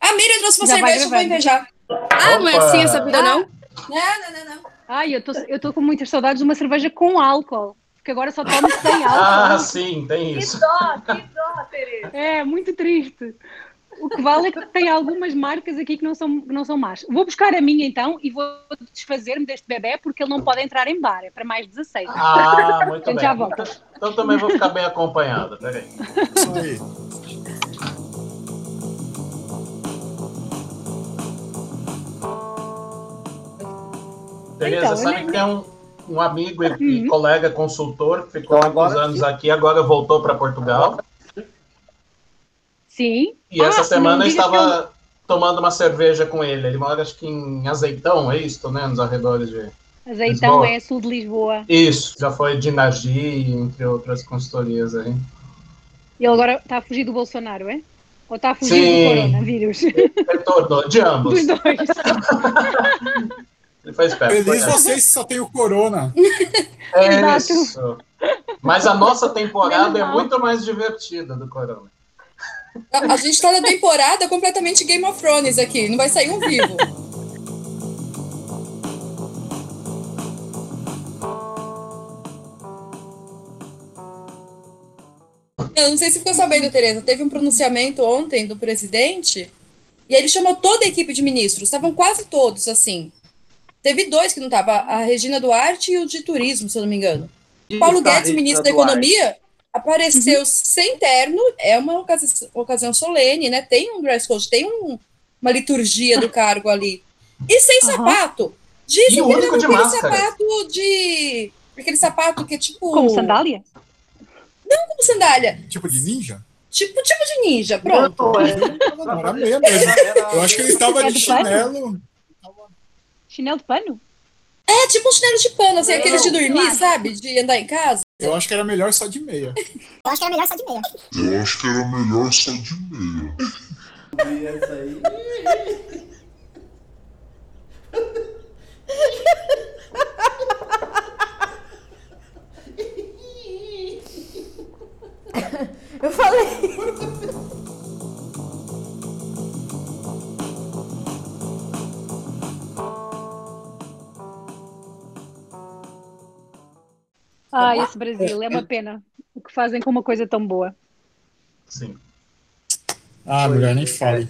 A Miriam trouxe uma Já vai cerveja, eu vou invejar. Ah, não é assim essa vida, não? Não, não, não, não. Ai, eu tô, eu tô com muitas saudades de uma cerveja com álcool. Porque agora só tomo sem Ah, álcool. sim, tem Que isso. dó, que dó, Tereza. É, muito triste. O que vale é que tem algumas marcas aqui que não são, que não são más. Vou buscar a minha então e vou desfazer-me deste bebê porque ele não pode entrar em bar, é para mais 16. Ah, muito Gente, bem. já volto. Então também vou ficar bem acompanhado, peraí. Isso aí. Tereza, Então, sabe eu que tem um, um amigo e, e Uhum. colega consultor que ficou Então, agora anos sim. aqui, agora voltou para Portugal. Sim. E essa Ah, semana não eu estava tomando uma cerveja com ele. Ele mora, acho que em Azeitão, é isso, né? Nos arredores de. Azeitão Lisboa. é sul de Lisboa. Isso, já foi de Nagi, entre outras consultorias aí. Ele agora está a fugir do Bolsonaro, é? Ou está a fugir Sim. do coronavírus? Retornou, de ambos. Dos dois. Ele foi esperto. foi Feliz vocês que só tem o corona. É isso. Mas a nossa temporada é muito mais divertida do Corona. A, a gente tá na temporada completamente Game of Thrones aqui, não vai sair um vivo. Eu não sei se ficou sabendo, Tereza, teve um pronunciamento ontem do presidente e ele chamou toda a equipe de ministros, estavam quase todos assim. Teve dois que não estavam, a Regina Duarte e o de turismo, se eu não me engano. E Paulo tá, Guedes, Regina ministro da. Economia, apareceu Uhum. sem terno, é uma ocasi- ocasião solene, né? Tem um dress code, tem um- uma liturgia do cargo ali. E sem Aham. sapato. E Dizem o que ele único tava de máscara. sapato de. Aquele sapato que é tipo. Como sandália? Como sandália. Tipo de ninja? Tipo, tipo de ninja, pronto. Não, é- Não, era meio mesmo. Eu acho que ele estava É de pano? chinelo. Chinelo de pano? É tipo um chinelo de pano, assim, Não, aqueles de dormir, claro. sabe? De andar em casa. Eu acho que era melhor só de meia. Eu acho que era melhor só de meia. E essa aí. Ah, esse Brasil, é uma pena. O que fazem com uma coisa tão boa. Sim. Ah, melhor nem fale.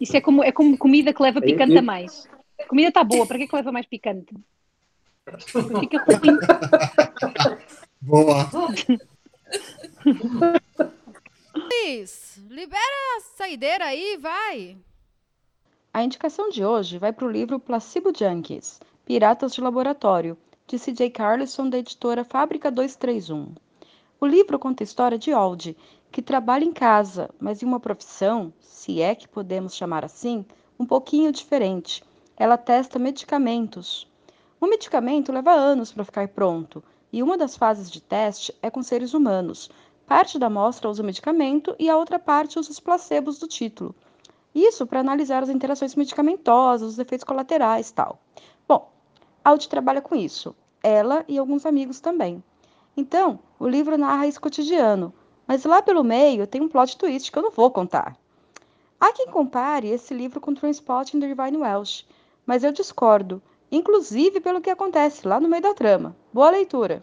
Isso é como, é como comida que leva picante a mais. A comida está boa, para que é que leva mais picante? Fica ruim. Boa. Luiz, libera a saideira aí, vai. A indicação de hoje vai para o livro Placebo Junkies, Piratas de Laboratório, de C.J. Carlson, da editora Fábrica 231. O livro conta a história de Aldi, que trabalha em casa, mas em uma profissão, se é que podemos chamar assim, um pouquinho diferente. Ela testa medicamentos. Um medicamento leva anos para ficar pronto, e uma das fases de teste é com seres humanos. Parte da amostra usa o medicamento e a outra parte usa os placebos do título. Isso para analisar as interações medicamentosas, os efeitos colaterais tal. Bom, Audi trabalha com isso, ela e alguns amigos também. Então, o livro narra esse cotidiano, mas lá pelo meio tem um plot twist que eu não vou contar. Há quem compare esse livro com Transpotting the Divine Welsh, mas eu discordo, inclusive pelo que acontece lá no meio da trama. Boa leitura!